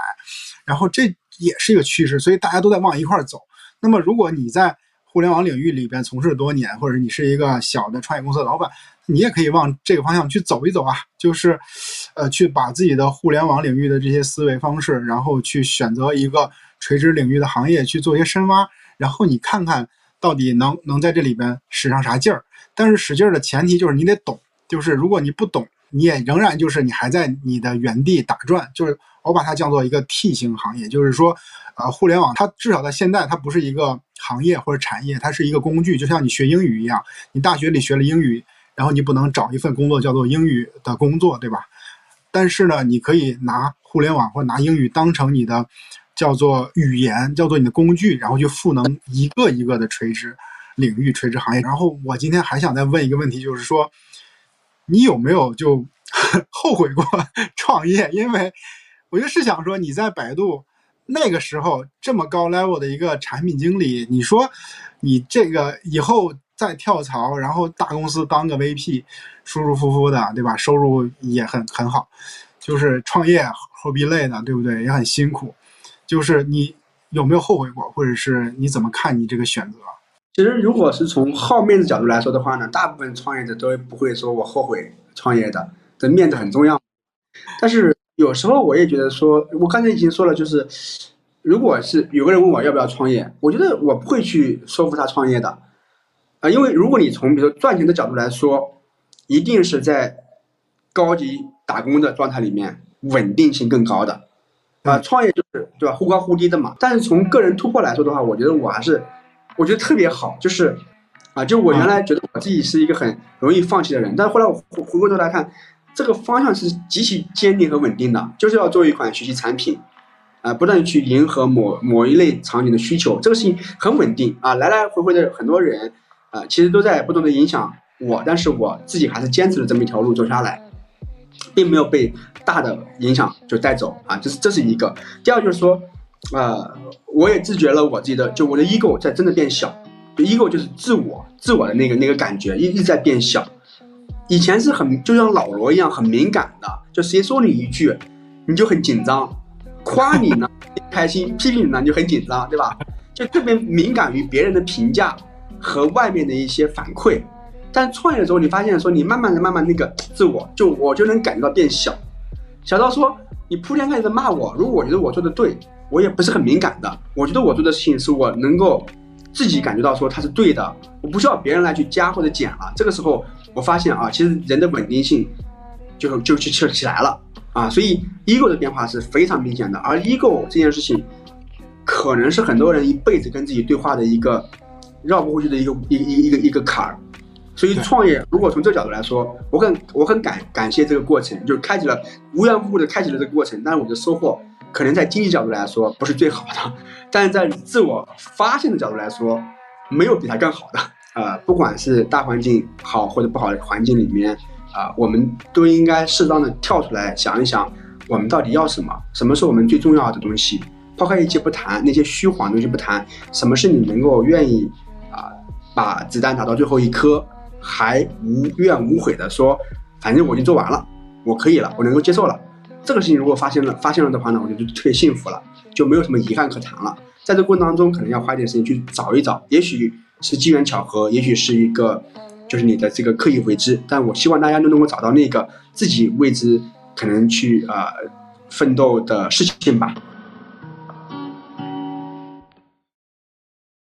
然后这也是一个趋势，所以大家都在往一块儿走。那么如果你在互联网领域里边从事多年，或者你是一个小的创业公司的老板。你也可以往这个方向去走一走啊，就是，呃，去把自己的互联网领域的这些思维方式，然后去选择一个垂直领域的行业去做一些深挖，然后你看看到底能能在这里边使上啥劲儿。但是使劲儿的前提就是你得懂，就是如果你不懂，你也仍然就是你还在你的原地打转。就是我把它叫做一个 T 型行业，就是说，呃，互联网它至少在现在它不是一个行业或者产业，它是一个工具，就像你学英语一样，你大学里学了英语。然后你不能找一份工作叫做英语的工作，对吧？但是呢，你可以拿互联网或拿英语当成你的叫做语言，叫做你的工具，然后去赋能一个一个的垂直领域、垂直行业。然后我今天还想再问一个问题，就是说，你有没有就 后悔过 创业？因为我就是想说，你在百度那个时候这么高 level 的一个产品经理，你说你这个以后。再跳槽，然后大公司当个 VP，舒舒服服的，对吧？收入也很很好，就是创业何必累呢？对不对？也很辛苦。就是你有没有后悔过，或者是你怎么看你这个选择？其实，如果是从好面子角度来说的话呢，大部分创业者都不会说我后悔创业的，这面子很重要。但是有时候我也觉得说，我刚才已经说了，就是如果是有个人问我要不要创业，我觉得我不会去说服他创业的。啊，因为如果你从比如说赚钱的角度来说，一定是在高级打工的状态里面稳定性更高的，啊，创业就是对吧，忽高忽低的嘛。但是从个人突破来说的话，我觉得我还是，我觉得特别好，就是，啊，就我原来觉得我自己是一个很容易放弃的人，但是后来我回回过头来看，这个方向是极其坚定和稳定的，就是要做一款学习产品，啊，不断去迎合某某一类场景的需求，这个事情很稳定。啊，来来回回的很多人。啊，其实都在不断的影响我，但是我自己还是坚持了这么一条路走下来，并没有被大的影响就带走啊，这是这是一个。第二就是说，呃，我也自觉了我自己的，就我的 ego 在真的变小，就 ego 就是自我自我的那个那个感觉一一直在变小。以前是很就像老罗一样很敏感的，就谁说你一句，你就很紧张，夸你呢 开心，批评你呢你就很紧张，对吧？就特别敏感于别人的评价。和外面的一些反馈，但创业的时候，你发现说你慢慢的、慢慢那个自我就我就能感觉到变小，小到说你铺天盖地的骂我，如果我觉得我做的对，我也不是很敏感的，我觉得我做的事情是我能够自己感觉到说它是对的，我不需要别人来去加或者减了。这个时候我发现啊，其实人的稳定性就就就起起来了啊，所以 ego 的变化是非常明显的，而 ego 这件事情可能是很多人一辈子跟自己对话的一个。绕不过去的一个一一一个一个坎儿，所以创业如果从这个角度来说，我很我很感感谢这个过程，就是开启了无缘无故的开启了这个过程。但是我的收获可能在经济角度来说不是最好的，但是在自我发现的角度来说，没有比它更好的。呃，不管是大环境好或者不好的环境里面，啊，我们都应该适当的跳出来想一想，我们到底要什么？什么是我们最重要的东西？抛开一切不谈，那些虚晃的东西不谈，什么是你能够愿意？把子弹打到最后一颗，还无怨无悔的说，反正我已经做完了，我可以了，我能够接受了。这个事情如果发现了，发现了的话呢，我觉得就特别幸福了，就没有什么遗憾可谈了。在这过程当中，可能要花一点时间去找一找，也许是机缘巧合，也许是一个就是你的这个刻意为之。但我希望大家都能够找到那个自己为之可能去呃奋斗的事情吧。